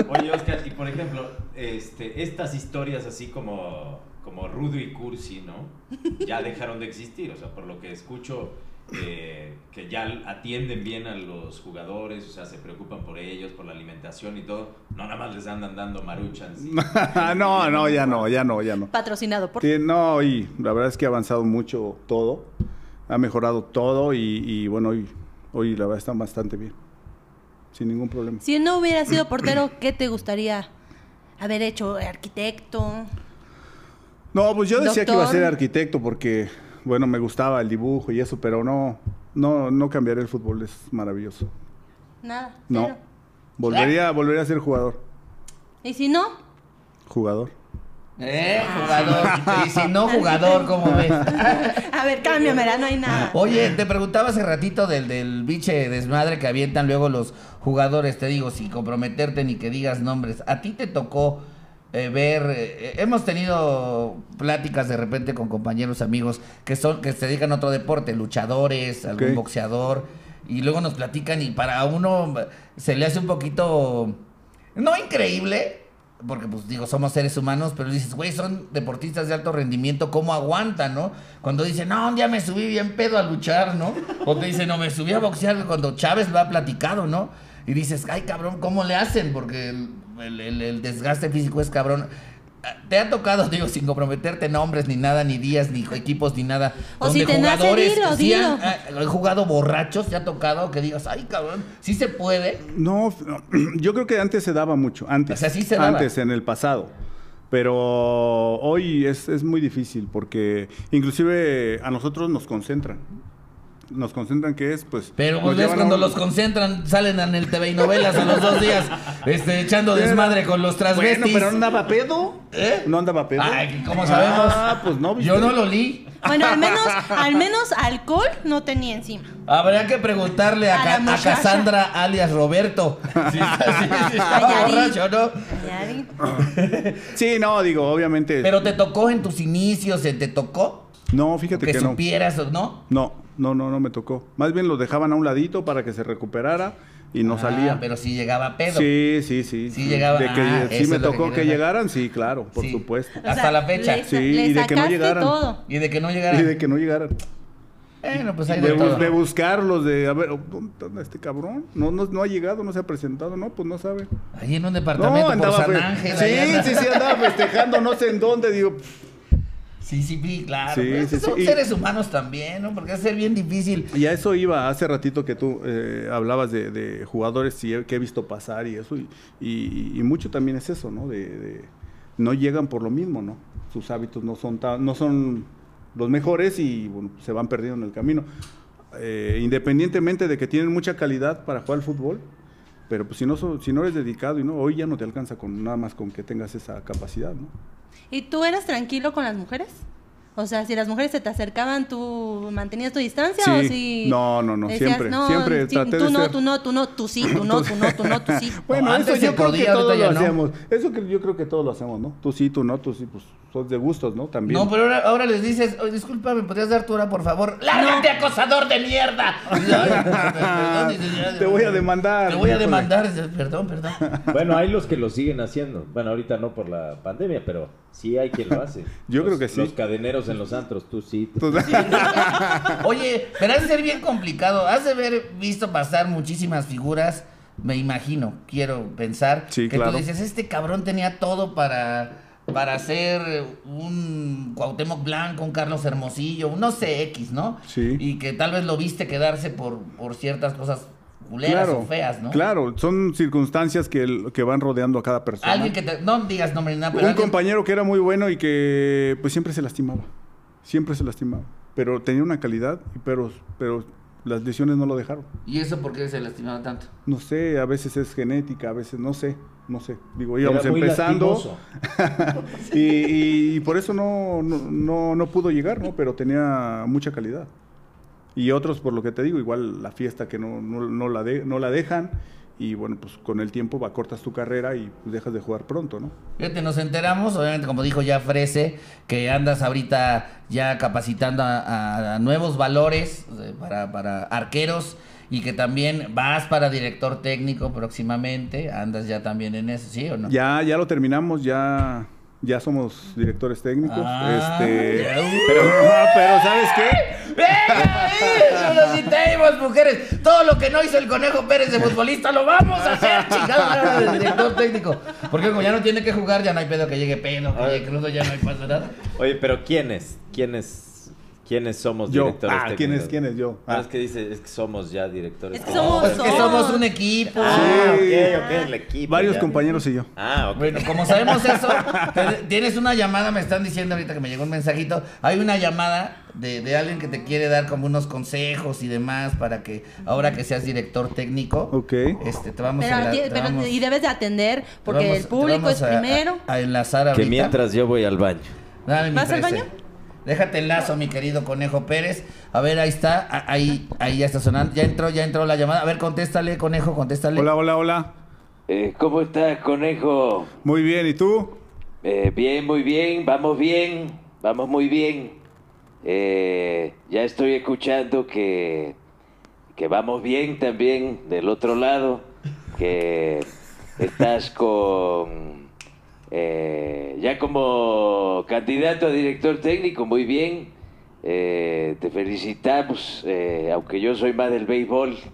Oye, Oscar, y por ejemplo, este, estas historias así como, como Rudo y Cursi, ¿no? Ya dejaron de existir, o sea, por lo que escucho, eh, que ya atienden bien a los jugadores, o sea, se preocupan por ellos, por la alimentación y todo. No nada más les andan dando maruchans. y- no, no, ya no, ya no, ya no. Patrocinado por... Sí, no, y la verdad es que ha avanzado mucho todo. Ha mejorado todo y, y, bueno, hoy, hoy la verdad está bastante bien. Sin ningún problema. Si no hubiera sido portero, ¿qué te gustaría haber hecho? ¿Arquitecto? No, pues yo decía que iba a ser arquitecto porque, bueno, me gustaba el dibujo y eso, pero no, no, no cambiaré el fútbol, es maravilloso. Nada. No. cero. Volvería, volvería a ser jugador. ¿Y si no? Jugador. ¿Eh? Jugador. Y si no, jugador, ¿cómo ves? A ver, cámbiamela, no hay nada. Oye, te preguntaba hace ratito del, del biche desmadre que avientan luego los jugadores, te digo, sin comprometerte ni que digas nombres. ¿A ti te tocó eh, ver, eh, hemos tenido pláticas de repente con compañeros, amigos, que son, que se dedican a otro deporte, luchadores, algún boxeador, y luego nos platican y para uno se le hace un poquito, no increíble, porque pues digo, somos seres humanos, pero dices, güey, son deportistas de alto rendimiento, ¿cómo aguantan, no? Cuando dicen, no, un día me subí bien pedo a luchar, ¿no? O te dicen, no, me subí a boxear cuando Chávez lo ha platicado, ¿no? Y dices, ay, cabrón, ¿cómo le hacen? Porque el, el- el- el desgaste físico es cabrón. ¿Te ha tocado, digo, sin comprometerte nombres, ni nada, ni días, ni equipos, ni nada? O si te nace, dilo, sí han, han jugado borrachos, ¿te ha tocado que digas, ay, cabrón, sí se puede? No, yo creo que antes se daba mucho, antes. O sea, sí se daba. Antes, en el pasado. Pero hoy es, es muy difícil porque inclusive a nosotros nos concentran. Nos concentran que es, pues... Pero pues ves cuando un- los concentran, salen en el TV y novelas a los dos días, este, echando desmadre con los transvestis. Bueno, pero no andaba pedo. ¿Eh? No andaba pedo. Ay, ¿cómo sabemos? Ah, pues no, ¿viste? Yo no lo li. Bueno, al menos, al menos alcohol no tenía encima. Habría que preguntarle a, A Ca-. Cassandra alias Roberto. Si borracho, ¿no? Sí, no, digo, obviamente... Pero te tocó en tus inicios, ¿se ¿te tocó? No, fíjate Que que no. supieras, ¿o ¿no? No, no, no, no me tocó. Más bien lo dejaban a un ladito para que se recuperara y no Ah, salía. Pero sí llegaba pedo. Sí, sí, sí. Sí llegaba- De que ah, sí me que tocó que, llegaran, sí, claro, por Sí. supuesto. O sea, Hasta la fecha. Le, Sí, le y de que no llegaran. todo. Y de que no llegara. Y de que no llegaran. Bueno, pues hay de, de, bu- todo. de buscarlos, de a ver, ¿dónde está este cabrón? No, no, no ha llegado, no se ha presentado, no, pues no sabe. Ahí en un departamento por San Ángel. Sí, sí, sí, andaba festejando, no sé en dónde, digo. Sí, sí, sí, claro. Sí, sí, son sí. Seres humanos también, ¿no? Porque va a ser bien difícil. Y a eso iba hace ratito que tú eh, hablabas de, de jugadores que he visto pasar y eso, y, y- y mucho también es eso, ¿no? De, de- no llegan por lo mismo, ¿no? Sus hábitos no son tan, no son los mejores y bueno, se van perdiendo en el camino. Eh, independientemente de que tienen mucha calidad para jugar al fútbol, pero pues si no, si no eres dedicado y no, hoy ya no te alcanza con nada más con que tengas esa capacidad, ¿no? ¿Y tú eras tranquilo con las mujeres? O sea, si las mujeres se te acercaban, ¿tú mantenías tu distancia o Sí. si...? No, no, no, decías, siempre, siempre traté tú de no, ser- tú no, tú no, tú sí, tú no, tú no, tú no, tú sí. Bueno, No, eso antes yo se creo podía, que todos lo ya no. hacemos. Eso que yo creo que todos lo hacemos, ¿no? Tú sí, tú no, tú sí, pues son de gustos, ¿no? También. No, pero ahora, ahora les dices, "Oye, disculpa, ¿me podrías dar tu hora, por favor? ¡Lárgate, acosador de mierda! Te voy a demandar. Te voy a demandar. Perdón, perdón. Bueno, hay los que lo siguen haciendo. Bueno, ahorita no por la pandemia, pero sí hay quien lo hace. Yo Los- creo que sí. Los cadeneros en los antros, tú sí. tú- Oye, pero ha de ser bien complicado. Has de haber visto pasar muchísimas figuras, me imagino, quiero pensar. Sí, que claro. tú dices, este cabrón tenía todo para, para ser un Cuauhtémoc Blanco, un Carlos Hermosillo, un no sé, X, ¿no? Sí. Y que tal vez lo viste quedarse por, por ciertas cosas culeras claro, o feas, ¿no? claro, son circunstancias que, que van rodeando a cada persona. Alguien que te, no digas nombre ni nada, pero Un alguien- compañero que era muy bueno y que pues siempre se lastimaba. Siempre se lastimaba. Pero tenía una calidad, pero, pero las lesiones no lo dejaron. ¿Y eso por qué se lastimaba tanto? No sé, a veces es genética, a veces no sé, no sé. Digo, Era íbamos muy empezando. y, y- y por eso no, no, no, no pudo llegar, ¿no? Pero tenía mucha calidad. Y otros, por lo que te digo, igual la fiesta que no, no, no la, de- no la dejan. Y bueno, pues con el tiempo va, cortas tu carrera y pues, dejas de jugar pronto, ¿no? Fíjate, nos enteramos, obviamente, como dijo ya Frese, que andas ahorita ya capacitando a, a- a nuevos valores para, para arqueros y que también vas para director técnico próximamente. Andas ya también en eso, ¿sí o no? Ya, ya lo terminamos, ya, ya somos directores técnicos. Ah, este, uh. pero, pero ¿sabes qué? ¡Venga! ¡Eso lo citemos, mujeres! Todo lo que no hizo el Conejo Pérez de futbolista lo vamos a hacer, chingada, de director técnico. Porque como ya no tiene que jugar, ya no hay pedo que llegue pelo, que llegue crudo, ya no hay paso nada. Oye, pero ¿quiénes? ¿Quiénes, quiénes somos Yo. directores Ah, ¿quién es- quién es yo? Ah, es que dice, es que somos ya directores Es que técnicos. somos- Es que somos un equipo. Ah, Sí. ok, ok, el equipo. Varios ya. compañeros y yo. Ah, ok. Bueno, como sabemos eso, tienes una llamada, me están diciendo ahorita que me llegó un mensajito, hay una llamada de, de alguien que te quiere dar como unos consejos y demás para que ahora que seas director técnico, Ok. este, te vamos Pero, a... te pero- vamos- y debes de atender, te porque vamos- el público es a- primero. A, a enlazar ahorita. que mientras yo voy al baño. Dale, ¿Vas al baño? Déjate enlazo, mi querido Conejo Pérez. A ver, ahí está, ahí, ahí ya está sonando. Ya entró, ya entró la llamada. A ver, contéstale, Conejo, contéstale. Hola, hola, hola. Eh, ¿Cómo estás, conejo? Muy bien, ¿y tú? Eh, bien, muy bien, vamos bien, vamos muy bien. Eh, ya estoy escuchando que, que vamos bien también del otro lado, que estás con... eh, ya como candidato a director técnico, muy bien. Eh, te felicitamos, eh, aunque yo soy más del béisbol.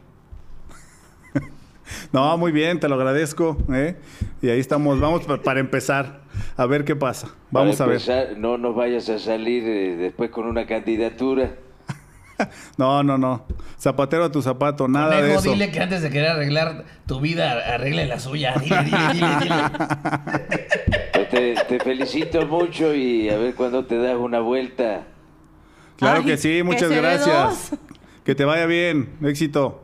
No, muy bien, te lo agradezco. ¿eh? Y ahí estamos, vamos pa- para empezar. A ver qué pasa. Vamos Para a ver. No nos vayas a salir después con una candidatura. No, no, no. Zapatero a tu zapato, nada Conejo, de eso. dile que antes de querer arreglar tu vida, arregle la suya. Dile, dile, dile, dile. Pues te, te felicito mucho y a ver cuándo te das una vuelta. Claro Ay, que sí, muchas gracias. Que te vaya bien. Éxito.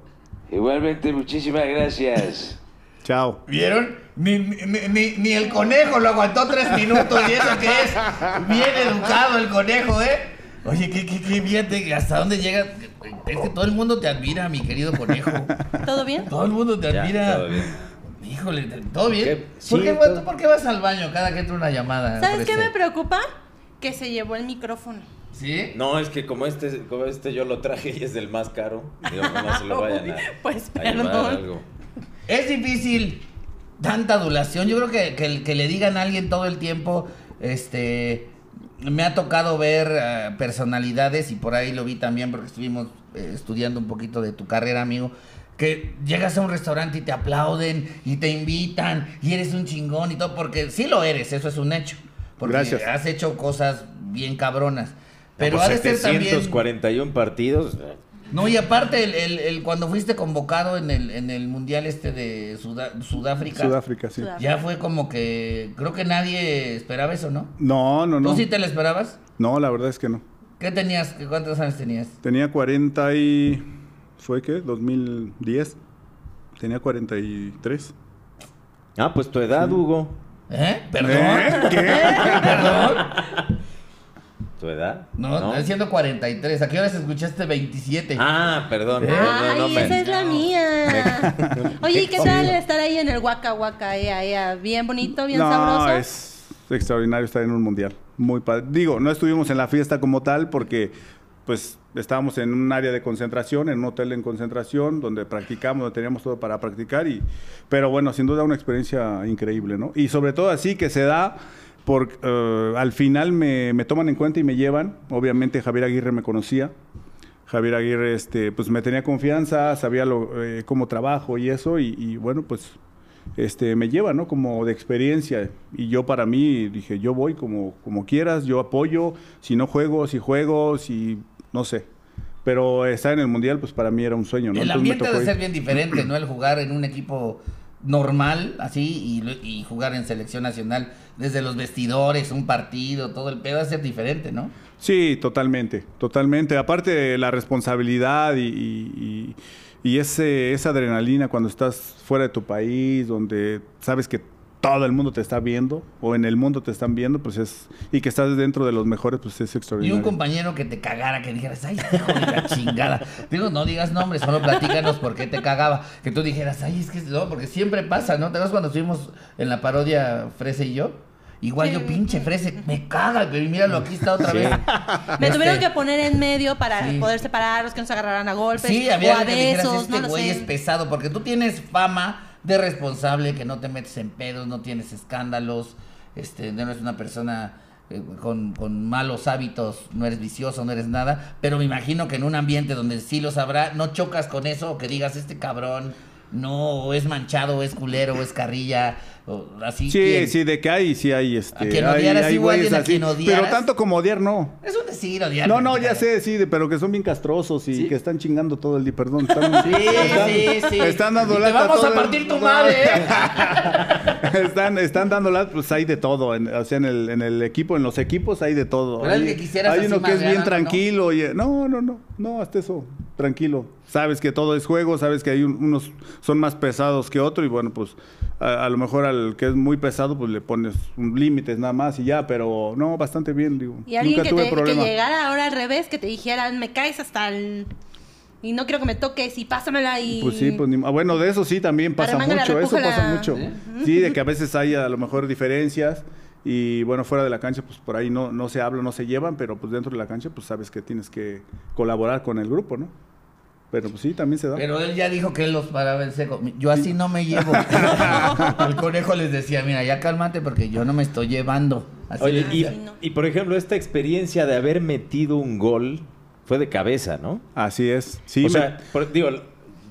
Igualmente, muchísimas gracias. Chao. ¿Vieron? Ni, ni, ni- ni el conejo lo aguantó tres minutos y eso que es bien educado el conejo, ¿eh? Oye, qué, qué, qué bien, te- ¿hasta dónde llega? Es que todo el mundo te admira, mi querido conejo. ¿Todo bien? Todo el mundo te Ya, admira. todo bien. Híjole, ¿todo bien? ¿Qué? ¿Por, Sí, qué, todo- ¿Tú por qué vas al baño cada que entra una llamada? ¿Sabes qué me preocupa? Que se llevó el micrófono. ¿Sí? No, es que como este, como este yo lo traje y es del más caro, digo, que no se lo vayan a, Pues, a llevar algo. Es difícil tanta adulación. Yo creo que, que, el- que le digan a alguien todo el tiempo, este, me ha tocado ver eh, personalidades y por ahí lo vi también porque estuvimos eh, estudiando un poquito de tu carrera, amigo. Que llegas a un restaurante y te aplauden y te invitan y eres un chingón y todo, porque sí lo eres, eso es un hecho. Porque Gracias. has hecho cosas bien cabronas. Pero Pero ha de ser también. 741 partidos. No, y aparte, el, el- el- cuando fuiste convocado en el, en el Mundial este de Sudáfrica, Sudáfrica, sí. Sudáfrica. ya fue como que. Creo que nadie esperaba eso, ¿no? No, no, no. ¿Tú sí te lo esperabas? No, la verdad es que no. ¿Qué tenías? ¿Qué- ¿Cuántos años tenías? Tenía 40 y... ¿Fue qué? 2010. Tenía 43. Ah, pues tu edad, Hugo. ¿Eh? ¿Perdón? ¿Eh? ¿Qué? ¿Perdón? ¿Tu edad? No, estoy diciendo 43. ¿A qué horas escuchaste 27? Ah, perdón. ¿Eh? Ay, no, no, esa es la mía. Oye, ¿y qué tal estar ahí en el Waka Waka? Ea, ea? Bien bonito, bien no, sabroso. es extraordinario estar en un mundial. Muy padre. Digo, no estuvimos en la fiesta como tal porque pues estábamos en un área de concentración, en un hotel en concentración donde practicamos, donde teníamos todo para practicar y pero bueno, sin duda una experiencia increíble, ¿no? Y sobre todo así que se da por eh, al final me, me toman en cuenta y me llevan. Obviamente Javier Aguirre me conocía. Javier Aguirre, este, pues me tenía confianza, sabía lo, eh, cómo trabajo y eso, y, y bueno, pues este, me lleva, ¿no? Como de experiencia. Y yo para mí dije, yo voy como, como quieras, yo apoyo, si no juego, si juego, si no sé. Pero estar en el Mundial, pues para mí era un sueño, ¿no? el Entonces ambiente debe ser bien diferente, ¿no? El jugar en un equipo normal, así, y, y jugar en selección nacional, desde los vestidores, un partido, todo el pedo, debe ser diferente, ¿no? Sí, totalmente, totalmente. Aparte de la responsabilidad y, y- y- y ese, esa adrenalina cuando estás fuera de tu país, donde sabes que todo el mundo te está viendo o en el mundo te están viendo, pues es y que estás dentro de los mejores, pues es Y extraordinario. un compañero que te cagara, que dijeras, ay, hijo de la chingada. Digo, no digas nombres, solo platícanos por qué te cagaba. Que tú dijeras, ay, es que no, porque siempre pasa, ¿no? ¿Te acuerdas cuando estuvimos en la parodia Frese y yo? Igual yo, pinche Frese, me caga, pero míralo, aquí está otra Sí. vez. Me Este, tuvieron que poner en medio para Sí. poder separarlos, que no se agarraran a golpes Sí, o había a alguien que dijeras, besos, este no güey es pesado, porque tú tienes fama de responsable, que no te metes en pedos, no tienes escándalos, este, no eres una persona eh, con, con malos hábitos, no eres vicioso, no eres nada, pero me imagino que en un ambiente donde sí los habrá, no chocas con eso, o que digas, este cabrón, no, es manchado, es culero, es carrilla, o así. Sí, ¿quién? sí, de que hay, sí hay, este, A quien odiaras, hay alguien a quien odiaras. pero tanto como odiar no. Es un decir, odiar. No, no, ya sé, sí, de- pero que son bien castrosos y Sí. que están chingando todo el día, perdón. Están, Sí, están- sí, sí. Están dando Y te vamos a el- partir tu madre, están, están dando lata, pues hay de todo. en- o sea, en el, en el equipo, en los equipos hay de todo. Pero hay, el que quisieras hay así uno que es bien ¿no? tranquilo. Y, no, no, no, no, hasta eso, tranquilo. Sabes que todo es juego, sabes que hay un- unos son más pesados que otro y bueno, pues a, a lo mejor al que es muy pesado, pues le pones un límites nada más y ya, pero no, bastante bien, digo. Y alguien Nunca que, tuve te, que problema. llegara ahora al revés, que te dijeran, me caes hasta el... Y no quiero que me toques y pásamela y... Pues sí, pues ni- ah, bueno, de eso sí también pasa mucho, eso pasa mucho. Sí, de que a veces hay a lo mejor diferencias y bueno, fuera de la cancha pues por ahí no, no se habla, no se llevan, pero pues dentro de la cancha pues sabes que tienes que colaborar con el grupo, ¿no? Pero pues sí, también se da. Pero él ya dijo que él los paraba en seco. Yo así no me llevo. El conejo les decía, mira, ya cálmate porque yo no me estoy llevando. Así Oye, y, decía. no. y por ejemplo, esta experiencia de haber metido un gol fue de cabeza, ¿no? Así es. Sí, o me- sea, por- digo,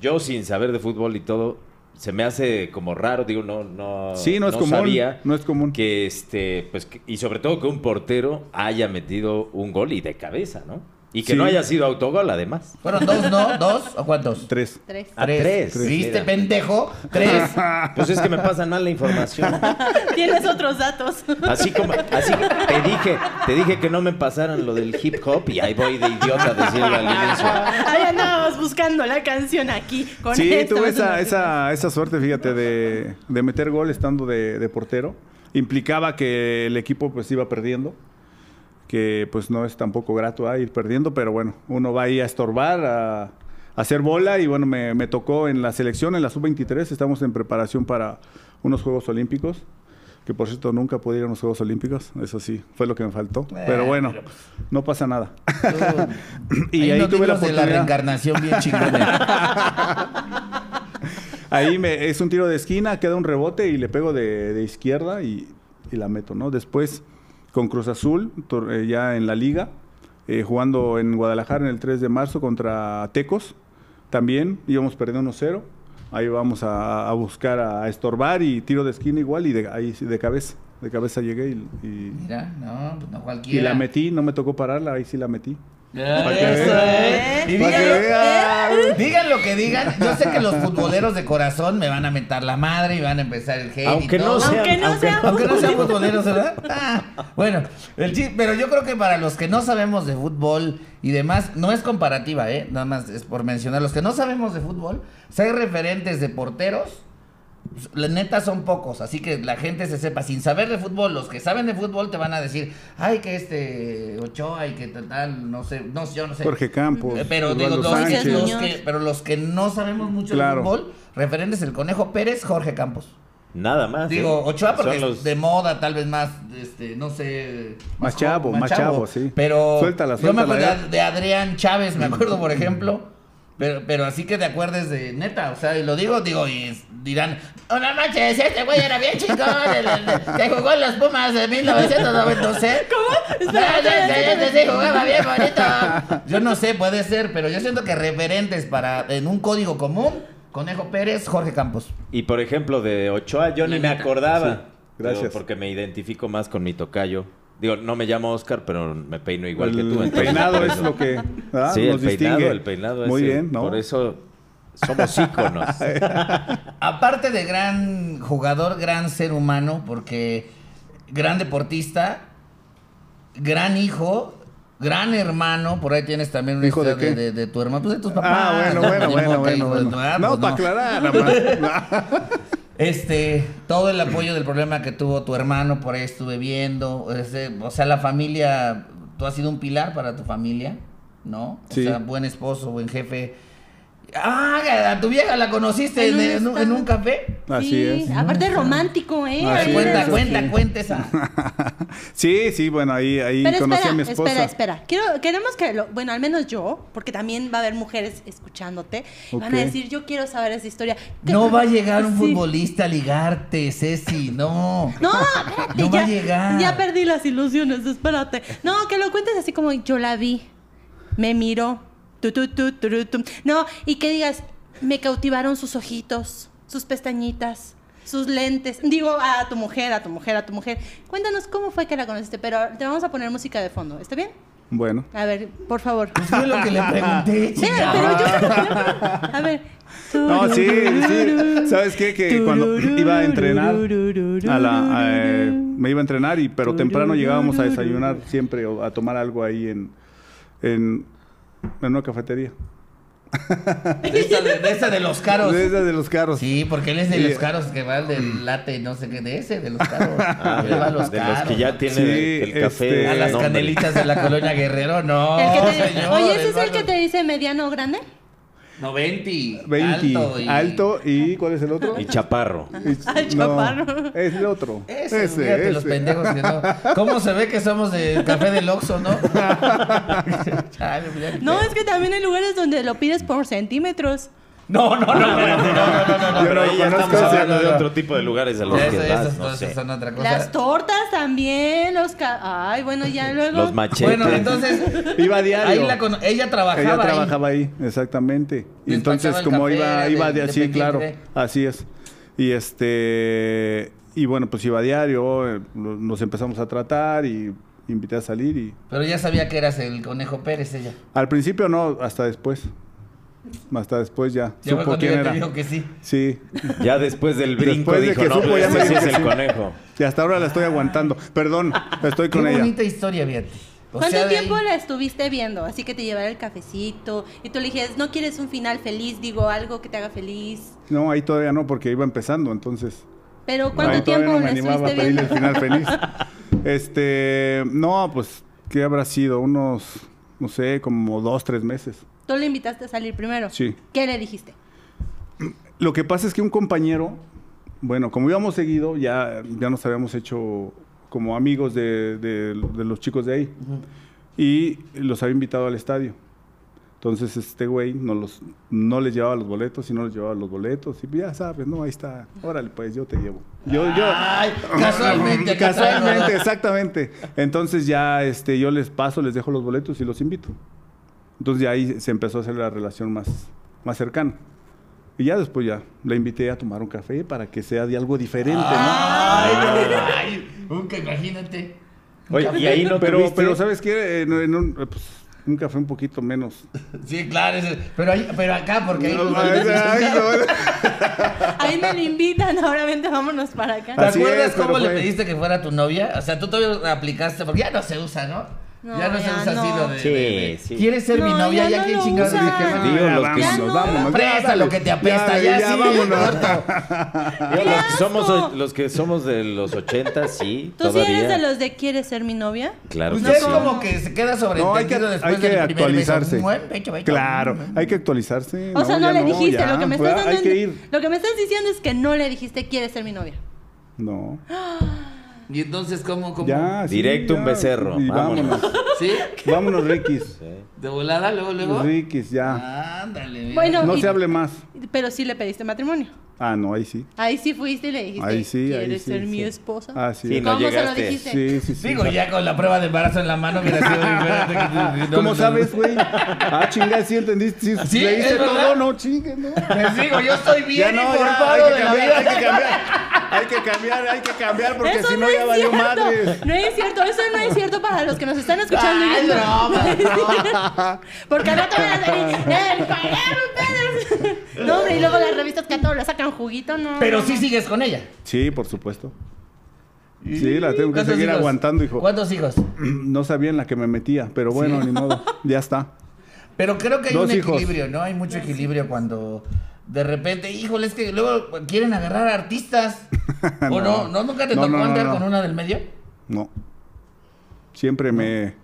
yo sin saber de fútbol y todo, se me hace como raro, digo, no, no, Sí, no es común, sabía no es común. que este, pues, que- y sobre todo que un portero haya metido un gol y de cabeza, ¿no? Y que Sí. no haya sido autogol, además. ¿Fueron dos, no? ¿Dos o cuántos? tres. Tres. Ah, tres. ¿Viste, Mira. pendejo? Tres. Pues es que me pasan mal la información. Tienes otros datos. Así como, así que te dije, te dije que no me pasaran lo del hip hop y ahí voy de idiota a decirlo al inicio. Ahí andábamos buscando la canción aquí. Con Sí, esto, tuve esa, esa, esa suerte, fíjate, de, de meter gol estando de, de portero. Implicaba que el equipo pues iba perdiendo, que pues no es tampoco grato ah, ir perdiendo, pero bueno, uno va ahí a estorbar, a, a hacer bola y bueno, me, me tocó en la selección, en la sub-23, estamos en preparación para unos Juegos Olímpicos. Que por cierto nunca pude ir a unos Juegos Olímpicos, eso sí, fue lo que me faltó. pero bueno, pero, pues, no pasa nada. y y ahí ahí no tuve la de la reencarnación bien chingona. Ahí me, es un tiro de esquina, queda un rebote y le pego de, de izquierda y, y la meto, ¿no? Después, con Cruz Azul, eh, ya en la liga, eh, jugando en Guadalajara en el 3 de marzo contra Tecos. También íbamos perdiendo 1-0. Ahí vamos a, a buscar a, estorbar y tiro de esquina igual y de, ahí de cabeza. De cabeza llegué y, y- Mira, no, pues no y cualquiera. la metí, no me tocó pararla, ahí sí la metí. Para que eso, vean. ¿eh? Y Para que digan, vean. digan lo que digan. Yo sé que los futboleros de corazón me van a mentar la madre y van a empezar el hate. Aunque y no todo. sean, Aunque no aunque Aunque no sean futboleros, ¿verdad? Ah, bueno, el chis- pero yo creo que para los que no sabemos de fútbol y demás, no es comparativa, ¿eh? Nada más es por mencionar. Los que no sabemos de fútbol, si hay referentes de porteros, la neta son pocos, así que la gente se sepa, sin saber de fútbol, los que saben de fútbol te van a decir, ay, que este Ochoa y que tal, no sé, no, yo no sé. Jorge Campos, Eh, Pero digo, los, Sánchez. los Muñoz. que, pero los que no sabemos mucho Claro. de fútbol, referentes el Conejo Pérez, Jorge Campos. Nada más. Digo, ¿eh? Ochoa porque los- es de moda, tal vez más, este, no sé... Más chavo, más chavo, sí. Pero Suéltala, yo me acuerdo suéltala, de, de Adrián Chávez, me acuerdo, por ejemplo. Pero, pero así que te acuerdes de neta, o sea, y lo digo, digo, y dirán, oh, no manches, este güey era bien chingón, el- el- que jugó en los Pumas de 1990, no sé. ¿Cómo? Este sí jugaba bien bonito. Yo no sé, puede ser, pero yo siento que referentes para, en un código común, Conejo Pérez, Jorge Campos. Y por ejemplo, de Ochoa, yo ni me acordaba. Sí, gracias. Porque me identifico más con mi tocayo. Digo, no me llamo Oscar, pero me peino igual el que tú. entonces, peinado es lo que ¿verdad? Sí, el peinado, el peinado Muy ese. bien, ¿no? Por eso somos íconos. Aparte de gran jugador, gran ser humano, porque gran deportista, gran hijo, gran hermano, por ahí tienes también una ¿Hijo de tu hermano, pues de tus papás. Ah, bueno, ¿no? bueno, bueno, bueno, bueno. ah, No, pues para aclarar, nada más. Este, todo el apoyo del problema que tuvo tu hermano, por ahí estuve viendo. ese- o sea, la familia, tú has sido un pilar para tu familia, ¿no? O Sí. sea, buen esposo, buen jefe. Ah, a tu vieja la conociste En en, un en café. Así Sí, es. Aparte romántico, ¿eh? Así es, cuenta, cuenta, sí. cuenta esa. Sí, sí, bueno, ahí, ahí Pero conocí espera, a mi esposa. espera, espera. Quiero, queremos que, lo, bueno, al menos yo, porque también va a haber mujeres escuchándote, van a decir, yo quiero saber esa historia. ¿Qué- No va a llegar un Sí. futbolista a ligarte, Ceci, no. No, espérate, No va ya, a llegar. ya perdí las ilusiones, espérate. No, que lo cuentes así como yo la vi, me miró, tu, tu, tu, turu, tum. No, y que digas, me cautivaron sus ojitos, sus pestañitas, sus lentes. Digo, a tu mujer, a tu mujer, a tu mujer. Cuéntanos cómo fue que la conociste, pero te vamos a poner música de fondo, ¿está bien? Bueno, A ver, por favor. Fue lo que le pregunté, Sí, pero yo... A ver. No, sí, sí. ¿Sabes qué? Que cuando iba a entrenar, a la, eh, me iba a entrenar, y pero temprano llegábamos a desayunar siempre o a tomar algo ahí en, en, en una cafetería. De esa de, de esa de los caros. De esas de los carros. Sí, porque él es de Sí. los caros que va del late, no sé qué, de ese, de los caros. Ah, Él va a los de caros. los que ya tiene Sí, el café. este- A las canelitas de la colonia Guerrero, no, El que te- señor. Oye, ¿ese es el que te dice mediano o grande? No, 20. 20. Alto. Alto y... ¿cuál es el otro? Y chaparro. Y- Al chaparro. es el otro. Ese, fíjate los pendejos que no. ¿Cómo se ve que somos de café del Oxxo, no? Chale, No, es que también hay lugares donde lo pides por centímetros. No, no, no, no, no, no, no, no. Pero no ahí ya estamos hablando de otro tipo de lugares a los Eso, que esas vas, no sé. son otra cosa. Las tortas también, los... ca- Ay, bueno, ya luego... Los machetes. Bueno, entonces, Iba a diario. ahí la cono- ella trabajaba Ella ahí. trabajaba ahí, exactamente. Y entonces como café, iba, iba de- de así, claro, así es. Y este y bueno, pues iba a diario, eh, nos empezamos a tratar y invité a salir y Pero ya sabía que eras el Conejo Pérez ella. al principio no, hasta después. Hasta después ya. Ya fue supo cuando quién ella te era. dijo que sí. Sí. Ya después del brinco Después de dijo, que no, supo, pues ya me ese sí es el sí. conejo. Y hasta ahora la estoy aguantando. Perdón, estoy con Qué ella. bonita historia, fíjate. O ¿Cuánto sea, tiempo ahí- la estuviste viendo? Así que te llevara el cafecito y tú le dijiste, no quieres un final feliz, digo, algo que te haga feliz. No, ahí todavía no porque iba empezando, entonces. Pero ¿cuánto todavía tiempo no me la animaba a estuviste pedirle viendo? el final feliz. Este, no, pues, ¿qué habrá sido? Unos, no sé, como dos, tres meses. Tú le invitaste a salir primero. Sí. ¿Qué le dijiste? Lo que pasa es que un compañero, bueno, como íbamos seguido, ya, ya nos habíamos hecho como amigos de, de- de los chicos de ahí. Y los había invitado al estadio. Entonces este güey no, los, no les llevaba los boletos y no les llevaba los boletos. Y ya sabes, no, ahí está. Órale, pues yo te llevo. Yo, yo. Ay, casualmente, Casualmente, exactamente. Entonces ya este, yo les paso, les dejo los boletos y los invito. Entonces ya ahí se empezó a hacer la relación más, más cercana. Y ya después ya la invité a tomar un café para que sea de algo diferente, ¿no? Ay, no, ay, nunca imagínate. Oye, y ahí no pero, tuviste... pero ¿sabes qué? En, en un, pues, un café un poquito menos. Sí, claro, ese- pero, ahí- pero acá, porque ahí... No, ay, no. Ahí me lo invitan, ahora vente, vámonos para acá. ¿Te Así acuerdas es, cómo le fue- pediste que fuera tu novia? O sea, tú todavía aplicaste, porque ya no se usa, ¿no? No, ya no usa así lo de... Sí, de- de, sí. ¿Quieres ser mi No, novia? ya Ya, no quién lo chingados usan. dije, bueno, Digo, los que- vámonos, vámonos. Presta lo que te apesta, ya sí. vámonos. Digo, los, que somos, los que somos de los 80, sí, ¿Tú sí todavía. eres de los de quieres ser mi novia? Claro Usted que es sí. como que se queda sobreentendido No, hay que, después hay que del primer actualizarse. beso. Buen pecho, pecho. Claro, hay que actualizarse. O sea, no, ya le dijiste, ya, lo que me pues, estás Hay dando, que ir. lo que me estás diciendo es que no le dijiste quieres ser mi novia. No. Y entonces, ¿cómo, cómo? Ya, sí, Directo un becerro, Y vámonos. vámonos. ¿Sí? Vámonos, Rikis. ¿De volada, luego, luego? Rikis, ya. Ándale, mira. Bueno, No y- se hable más. Pero sí le pediste matrimonio. Ah, no, ahí sí. Ahí sí fuiste y le dijiste, Ahí sí, ¿quieres ahí sí, ser mi esposa? Ah, sí. Sí, no ¿Cómo se lo dijiste? Sí, sí, sí. Digo, ya con la prueba de embarazo en la mano, diferente. que no- ¿Cómo no- sabes, güey? Ah, chinga, sí entendiste. Sí, ¿Es verdad? todo, no, chingue, no. Les digo, yo estoy Ya bien no, ya, informado hay que de la cambiar, vida. hay que cambiar. Hay que cambiar, hay que cambiar, porque Eso si no no ya valió madres. No es cierto, eso no es cierto para los que nos están escuchando. Ay, viendo. broma, Porque al rato van a salir, "Eh, pagaron ustedes". No, hombre, y luego las revistas que a todos le sacan juguito, no. Pero no, sí no. sigues con ella. Sí, por supuesto. Sí, la tengo que ¿Cuántos seguir hijos? aguantando, hijo. ¿Cuántos hijos? No sabía en la que me metía, pero bueno, ni modo. Ya está. Pero creo que hay Dos un hijos. equilibrio, ¿no? Hay mucho equilibrio cuando de repente, híjole, es que luego quieren agarrar artistas. ¿O no? ¿No nunca te No, tocó no, no, andar no. con una del medio? No. Siempre me.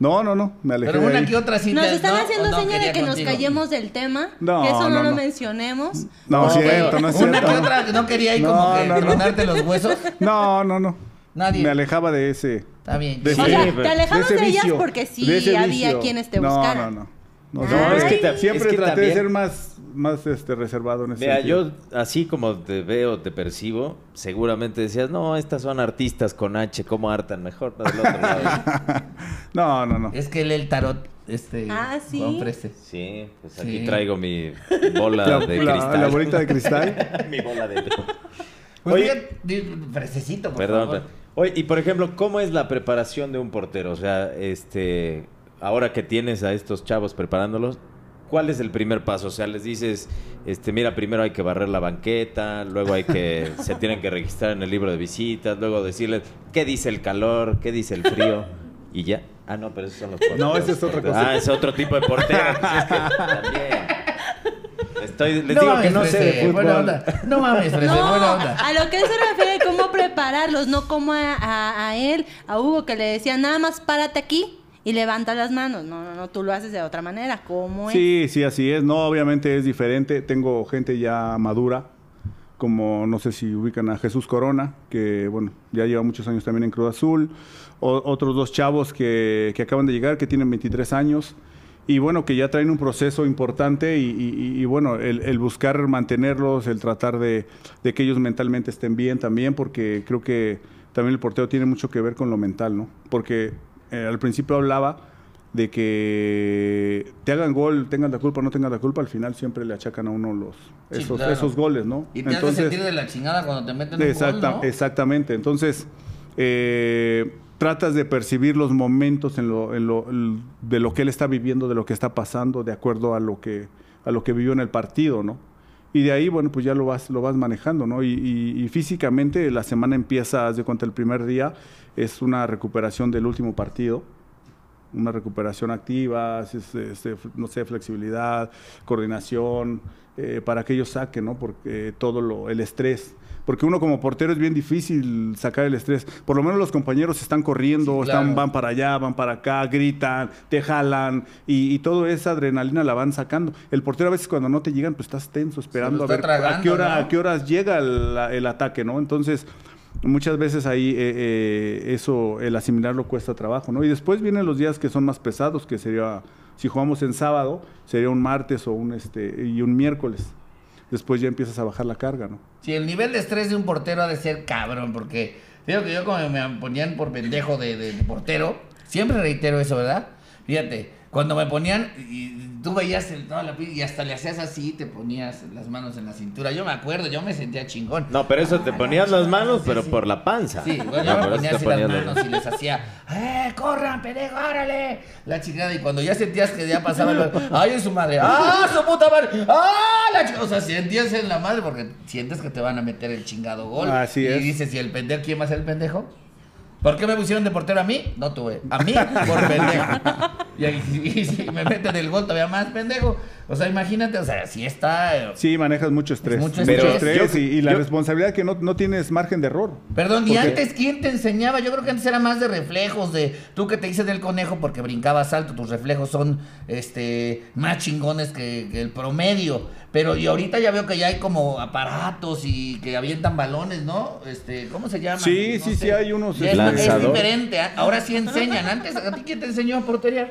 No, no, no. Me alejé Pero de una ahí. que otra sí Nos están ¿no? haciendo ¿O no señal de que nos callemos del tema. No, que eso no, no, lo no. mencionemos. No, porque- cierto, no es Una cierto. que otra no quería ahí como No, que no, no. tronarte los huesos. No, no, no. Nadie. Me alejaba de ese. Está bien. De O sea, te alejabas de de, ellas porque de sí había vicio. quienes te no, buscaran. No, no, no. No, es que ta- siempre es que traté de ser más, más este, reservado en ese Mira, sentido. yo así como te veo, te percibo, seguramente decías, no, estas son artistas con H, ¿cómo hartan? Mejor para el otro lado. No, no, no. Es que lee el tarot, este. Ah, ¿sí? Preste. Sí, pues aquí Sí. traigo mi bola La, de la- cristal. la bolita de cristal. mi bola de... Pues Oye. di- Fresecito, por Perdón, favor. perdón. Oye, y por ejemplo, ¿cómo es la preparación de un portero? O sea, este, ahora que tienes a estos chavos preparándolos, ¿cuál es el primer paso? O sea, les dices, este, mira, primero hay que barrer la banqueta, luego hay que, se tienen que registrar en el libro de visitas, luego decirles qué dice el calor, qué dice el frío, y ya. Ah, no, pero esos son los porteros. No, esa es otra cosa. Ah, es otro tipo de portero. Es que también. Estoy, les No digo mames, que no sé de fútbol. buena onda. No mames, Frese, No, buena onda. a lo que él se refiere cómo prepararlos, no como a, a- a él, a Hugo, que le decía nada más párate aquí y levanta las manos. No, no, no, tú lo haces de otra manera. ¿Cómo es? Sí, sí, así es. No, obviamente es diferente. Tengo gente ya madura, como no sé si ubican a Jesús Corona, que bueno, ya lleva muchos años también en Cruz Azul. O- otros dos chavos que, que acaban de llegar, que tienen 23 años. Y bueno, que ya traen un proceso importante y, y- y, bueno, el, buscar mantenerlos, el tratar de, que ellos mentalmente estén bien también, porque creo que también el portero tiene mucho que ver con lo mental, ¿no? Porque eh, al principio hablaba de que te hagan gol, tengan la culpa o no tengan la culpa, al final siempre le achacan a uno los Sí, esos, claro. esos goles, ¿no? Y te hace sentir de la chingada cuando te meten un Exacta- gol, ¿no? Exactamente. Entonces, eh, tratas de percibir los momentos en lo, en lo- de lo que él está viviendo, de lo que está pasando, de acuerdo a lo que, a lo que vivió en el partido, ¿no? Y de ahí, bueno, pues ya lo vas, lo vas manejando, ¿no? Y, y- y físicamente la semana empieza, haz de cuenta, el primer día es una recuperación del último partido una recuperación activa, es- es- este, no sé, flexibilidad, coordinación, eh, para que ellos saquen, ¿no? Porque todo lo, el estrés. Porque uno como portero es bien difícil sacar el estrés. Por lo menos los compañeros están corriendo, Sí, claro. están, van para allá, van para acá, gritan, te jalan y, y toda esa adrenalina la van sacando. El portero a veces cuando no te llegan, pues estás tenso esperando a ver a qué hora, ¿no? a qué horas llega el, el ataque, ¿no? Entonces muchas veces ahí eh, eh, eso, el asimilarlo cuesta trabajo, ¿no? Y después vienen los días que son más pesados, que sería, si jugamos en sábado, sería un martes o un este y un miércoles. Después ya empiezas a bajar la carga, ¿no? Sí, el nivel de estrés de un portero ha de ser cabrón, porque digo que yo como me ponían por pendejo de, de- de portero, siempre reitero eso, ¿verdad? Fíjate, cuando me ponían, y tú veías el, toda la y hasta le hacías así, te ponías las manos en la cintura. Yo me acuerdo, yo me sentía chingón. No, pero eso te Ah, ponías la las manos, sí, pero sí. por la panza. Sí, bueno, No, yo me ponía así te las ponías manos y les hacía, ¡eh, corran, pendejo, órale! La chingada, y cuando ya sentías que ya pasaba el ¡ay, en su madre! ¡ah, su puta madre! ¡ah, la chingada! O sea, sentías en la madre porque sientes que te van a meter el chingado gol. Así y es. dices, ¿y el pendejo quién va a ser el pendejo? ¿Por qué me pusieron de portero a mí? No tuve. A mí, por pendejo. Y, y si me meten el gol todavía más pendejo. O sea, imagínate, o sea, si está... eh, Sí, manejas mucho estrés. mucho mucho estrés. estrés Yo- y, y la yo- responsabilidad que no, no tienes margen de error. Perdón, ¿y Porque- antes quién te enseñaba? Yo creo que antes era más de reflejos, de tú que te dices del conejo porque brincabas alto, tus reflejos son este más chingones que, que el promedio. Pero y ahorita ya veo que ya hay como aparatos y que avientan balones, ¿no? Este, ¿cómo se llama? Sí, sí, sí, hay unos, es, es diferente, ¿ah? ahora sí enseñan. Antes, ¿a ti quién te enseñó a porterear?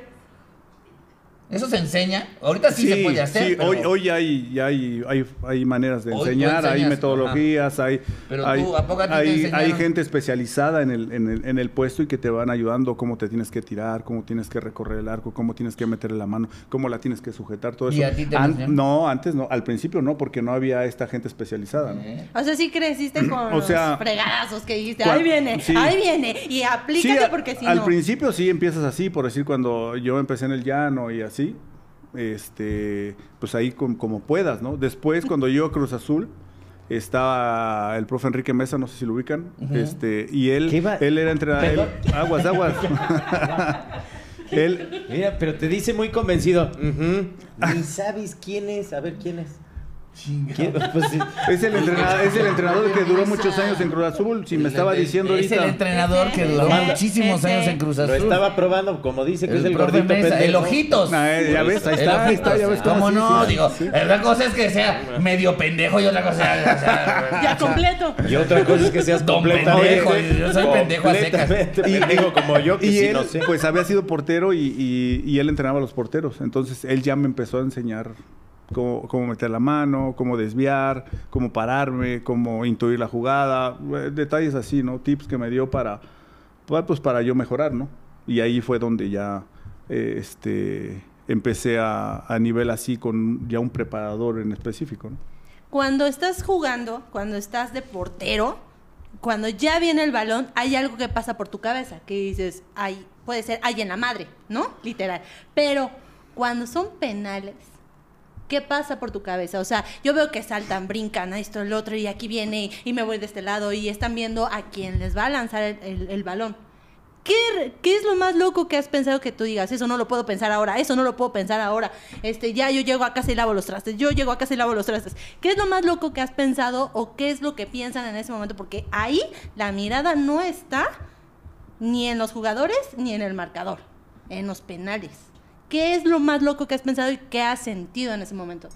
¿Eso se enseña? Ahorita sí, se puede hacer. sí, pero- hoy, hoy hay, ya hay, hay, hay maneras de Hoy enseñar, hay metodologías, hay, Pero hay, tú, ¿a poco a hay, hay gente especializada en el, en, el, en el puesto y que te van ayudando cómo te tienes que tirar, cómo tienes que recorrer el arco, cómo tienes que meterle la mano, cómo la tienes que sujetar, todo ¿Y eso. a ti te An- no, antes no, al principio no, porque no había esta gente especializada. ¿no? ¿Eh? O sea, sí creciste con O sea, los fregadazos que dijiste, ahí viene, sí. ahí viene, y aplícate porque si al no. principio sí empiezas así, por decir, cuando yo empecé en el llano y así, este, pues ahí com- como puedas, ¿no? Después, cuando yo a Cruz Azul, estaba el profe Enrique Mesa, no sé si lo ubican, este, y él, él era entrenador, él- aguas, aguas. él, Mira, pero te dice muy convencido. "Ujú". Ni sabes quién es. A ver, ¿quién es? Pues, es el entrenador, es el entrenador que duró muchos años en Cruz Azul, si me estaba diciendo Es el ahorita. entrenador que duró muchísimos años en Cruz Lo Azul. estaba probando, como dice que es el gordito pendejo. el ojitos. Ah, eh, ya ves, ahí El está, ahí ojitos. está, ya ves cómo ¿Cómo sí, no? sí, Digo, sí. una cosa es que sea medio pendejo y otra cosa o sea, Ya completo. Y otra cosa es que seas completamente... pendejo, yo soy pendejo a secas. pendejo como yo, que y sí él, no sé. pues había sido portero y, y- y él entrenaba a los porteros. Entonces él ya me empezó a enseñar cómo, meter la mano, cómo desviar, cómo pararme, cómo intuir la jugada, eh, detalles así, ¿no? Tips que me dio para, pa- pues para yo mejorar, ¿no? Y ahí fue donde ya eh, este, empecé a, a nivel así con ya un preparador en específico. Cuando estás jugando, cuando estás de portero, cuando ya viene el balón, hay algo que pasa por tu cabeza, que dices, ay, puede ser, ay en la madre, ¿no? Literal. Pero cuando son penales, ¿qué pasa por tu cabeza? O sea, yo veo que saltan, brincan a esto, el otro, y aquí viene, y me voy de este lado, y están viendo a quién les va a lanzar el balón. ¿Qué, ¿Qué es lo más loco que has pensado que tú digas? Eso no lo puedo pensar ahora, eso no lo puedo pensar ahora. Este, ya yo llego a casa y lavo los trastes, yo llego a casa y lavo los trastes. ¿Qué es lo más loco que has pensado o qué es lo que piensan en ese momento? Porque ahí la mirada no está ni en los jugadores ni en el marcador, en los penales. ¿Qué es lo más loco que has pensado y qué has sentido en ese momento?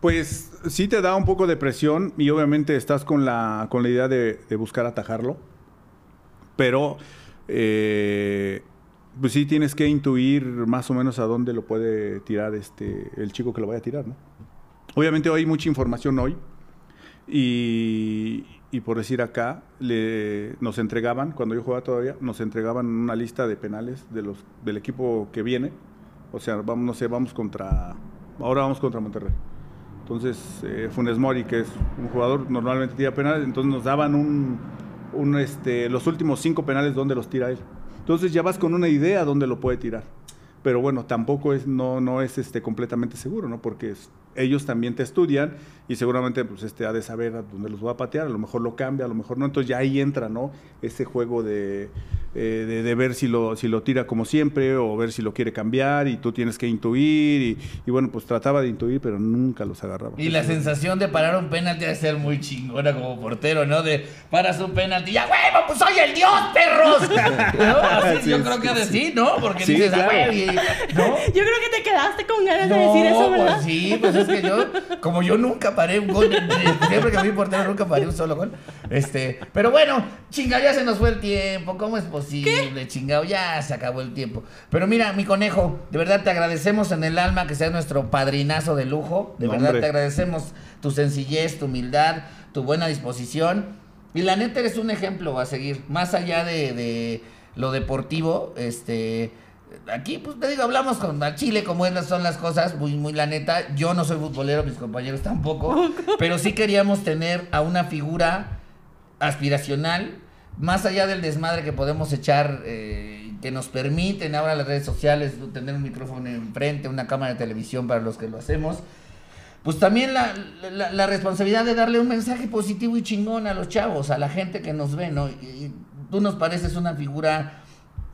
Pues sí te da un poco de presión y obviamente estás con la, con la idea de, buscar atajarlo, pero eh, pues sí tienes que intuir más o menos a dónde lo puede tirar este el chico que lo vaya a tirar, ¿no? Obviamente hay mucha información hoy y, y por decir acá, le, nos entregaban, cuando yo jugaba todavía, nos entregaban una lista de penales de los, del equipo que viene. O sea, vamos, no sé, vamos contra, ahora vamos contra Monterrey. Entonces, eh, Funes Mori, que es un jugador, normalmente tira penales, entonces nos daban un, un, este, los últimos cinco penales donde los tira él. Entonces ya vas con una idea dónde lo puede tirar. Pero bueno, tampoco es, no, no es este, completamente seguro, ¿no? Porque es- ellos también te estudian y seguramente pues, este, ha de saber a dónde los va a patear, a lo mejor lo cambia, a lo mejor no. Entonces ya ahí entra, ¿no? Ese juego de, eh, de, de ver si lo, si lo tira como siempre o ver si lo quiere cambiar y tú tienes que intuir. Y, y bueno, pues trataba de intuir, pero nunca los agarraba. Y la sensación de parar un penalti debe ser muy chingona como portero, ¿no? De paras un penalti, ¡ya huevo! ¡Pues soy el dios, perros! ¿No? Así Sí, yo sí, creo que sí. así, ¿no? Porque Sí, dices, ¡ah, claro. huevo! y- ¿No? Yo creo que te quedaste con ganas de decir eso, ¿verdad? pues sí, pues es que yo, como yo nunca paré un gol, siempre que fui portero nunca paré un solo gol. Este, pero bueno, chingado, ya se nos fue el tiempo. ¿Cómo es posible, chingado? Ya se acabó el tiempo. Pero mira, mi conejo, de verdad te agradecemos en el alma que seas nuestro padrinazo de lujo. De No, verdad hombre. te agradecemos tu sencillez, tu humildad, tu buena disposición. Y la neta eres un ejemplo a seguir. Más allá de, de lo deportivo, este. Aquí, pues te digo, hablamos con Chile como es, son las cosas, muy, muy la neta. Yo no soy futbolero, mis compañeros tampoco. pero sí queríamos tener a una figura aspiracional, más allá del desmadre que podemos echar, eh, que nos permiten ahora las redes sociales, tener un micrófono enfrente, una cámara de televisión para los que lo hacemos. Pues también la, la- la responsabilidad de darle un mensaje positivo y chingón a los chavos, a la gente que nos ve, ¿no? Y, y tú nos pareces una figura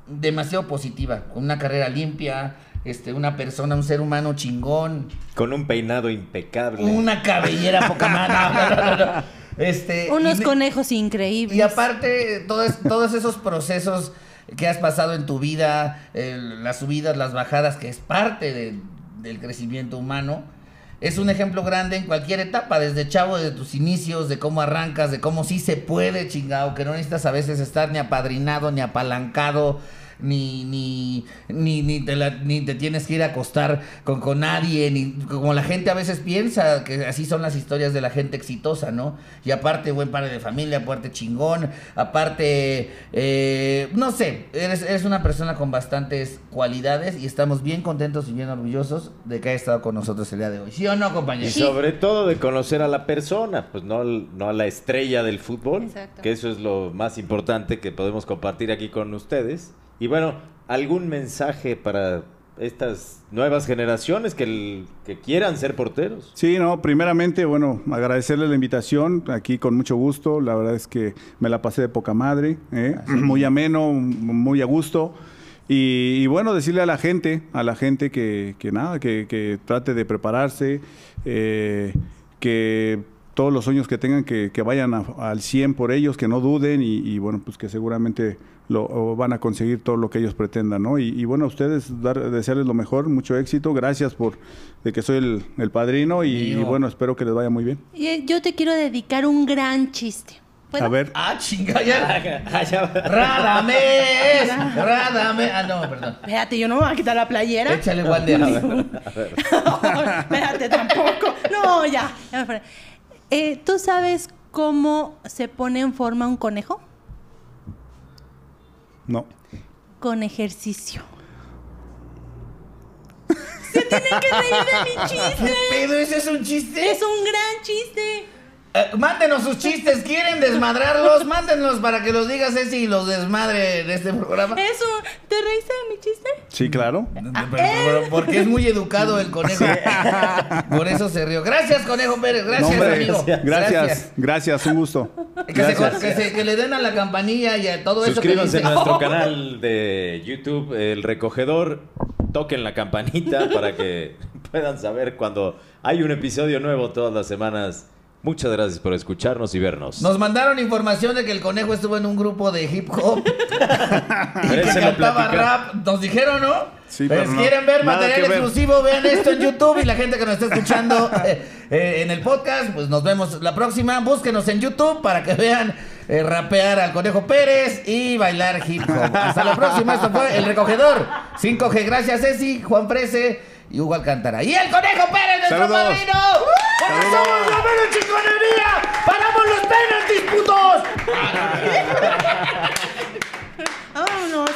demasiado positiva, con una carrera limpia, este, una persona, un ser humano chingón, Con un peinado impecable. una cabellera poca madre. No, no, no, no. Este, Unos y conejos increíbles. y aparte, todos, todos esos procesos que has pasado en tu vida, las subidas, las bajadas, que es parte de- del crecimiento humano, es un ejemplo grande en cualquier etapa, desde chavo, de tus inicios, de cómo arrancas, de cómo sí se puede, chingado, que no necesitas a veces estar ni apadrinado, ni apalancado, ni, ni, ni, ni, te, la- ni te tienes que ir a acostar con, con nadie, ni como la gente a veces piensa, que así son las historias de la gente exitosa, ¿no? Y aparte, buen padre de familia, aparte chingón, aparte, eh, no sé, eres, eres una persona con bastantes cualidades y estamos bien contentos y bien orgullosos de que haya estado con nosotros el día de hoy. ¿Sí o no, Y compañero? sobre todo de conocer a la persona, pues no, al- no a la estrella del fútbol, Exacto. que eso es lo más importante que podemos compartir aquí con ustedes. Y bueno, algún mensaje para estas nuevas generaciones que, el- que quieran ser porteros. Sí, no, primeramente, bueno, agradecerle la invitación, aquí con mucho gusto, la verdad es que me la pasé de poca madre, ¿eh? muy ameno, muy a gusto. Y, y bueno, decirle a la gente, a la gente que, que nada, que, que trate de prepararse, eh, que todos los sueños que tengan, que, que vayan a- al 100 por ellos, que no duden y, y, bueno, pues que seguramente lo o van a conseguir todo lo que ellos pretendan, ¿no? Y, y, bueno, a ustedes dar, desearles lo mejor, mucho éxito, gracias por de que soy el, el padrino y, bueno, espero que les vaya muy bien. Y, eh, Yo te quiero dedicar un gran chiste. ¿Puedo? A ver, Ah, chinga, ya. Radamés, Radamés. Ah, no, perdón. Espérate, yo no me voy a quitar la playera. Échale Wander. Espérate, tampoco. No, ya. ya me. Eh, ¿Tú sabes cómo se pone en forma un conejo? No. Con ejercicio. Se tienen que reír de mi ¿Qué chiste. pedo? ¿Ese es un chiste? Es un gran chiste. Eh, mándenos sus chistes, ¿quieren desmadrarlos? Mándenos para que los diga Ceci y los desmadre en este programa. Es un... ¿Te reíste de mi chiste? Sí, claro. Pero- pero- porque es muy educado el conejo. Por eso se rió. Gracias, conejo Pérez. Gracias, No, hombre, amigo. gracias, gracias, un gusto. Que, se- Gracias. que se- que le den a la campanilla y a todo eso. que Suscríbanse a nuestro canal de YouTube, El Recogedor. Toquen la campanita para que puedan saber cuando hay un episodio nuevo todas las semanas. Muchas gracias por escucharnos y vernos. Nos mandaron información de que el conejo estuvo en un grupo de hip hop y que cantaba rap. Nos dijeron, ¿no? Sí, Pues, pero no. quieren ver Nada material ver. exclusivo, vean esto en YouTube y la gente que nos está escuchando eh, eh, en el podcast, pues nos vemos la próxima. Búsquenos en YouTube para que vean eh, rapear al Conejo Pérez y bailar hip hop. Hasta la próxima, esto fue El Recogedor. 5G, gracias Ceci, Juan Prese y Hugo Alcántara. ¡Y el Conejo Pérez, nuestro Saludos. padrino! ¡Porque Saludos. somos la menos chingonería! ¡Paramos los penaltis, putos! ¡Vámonos!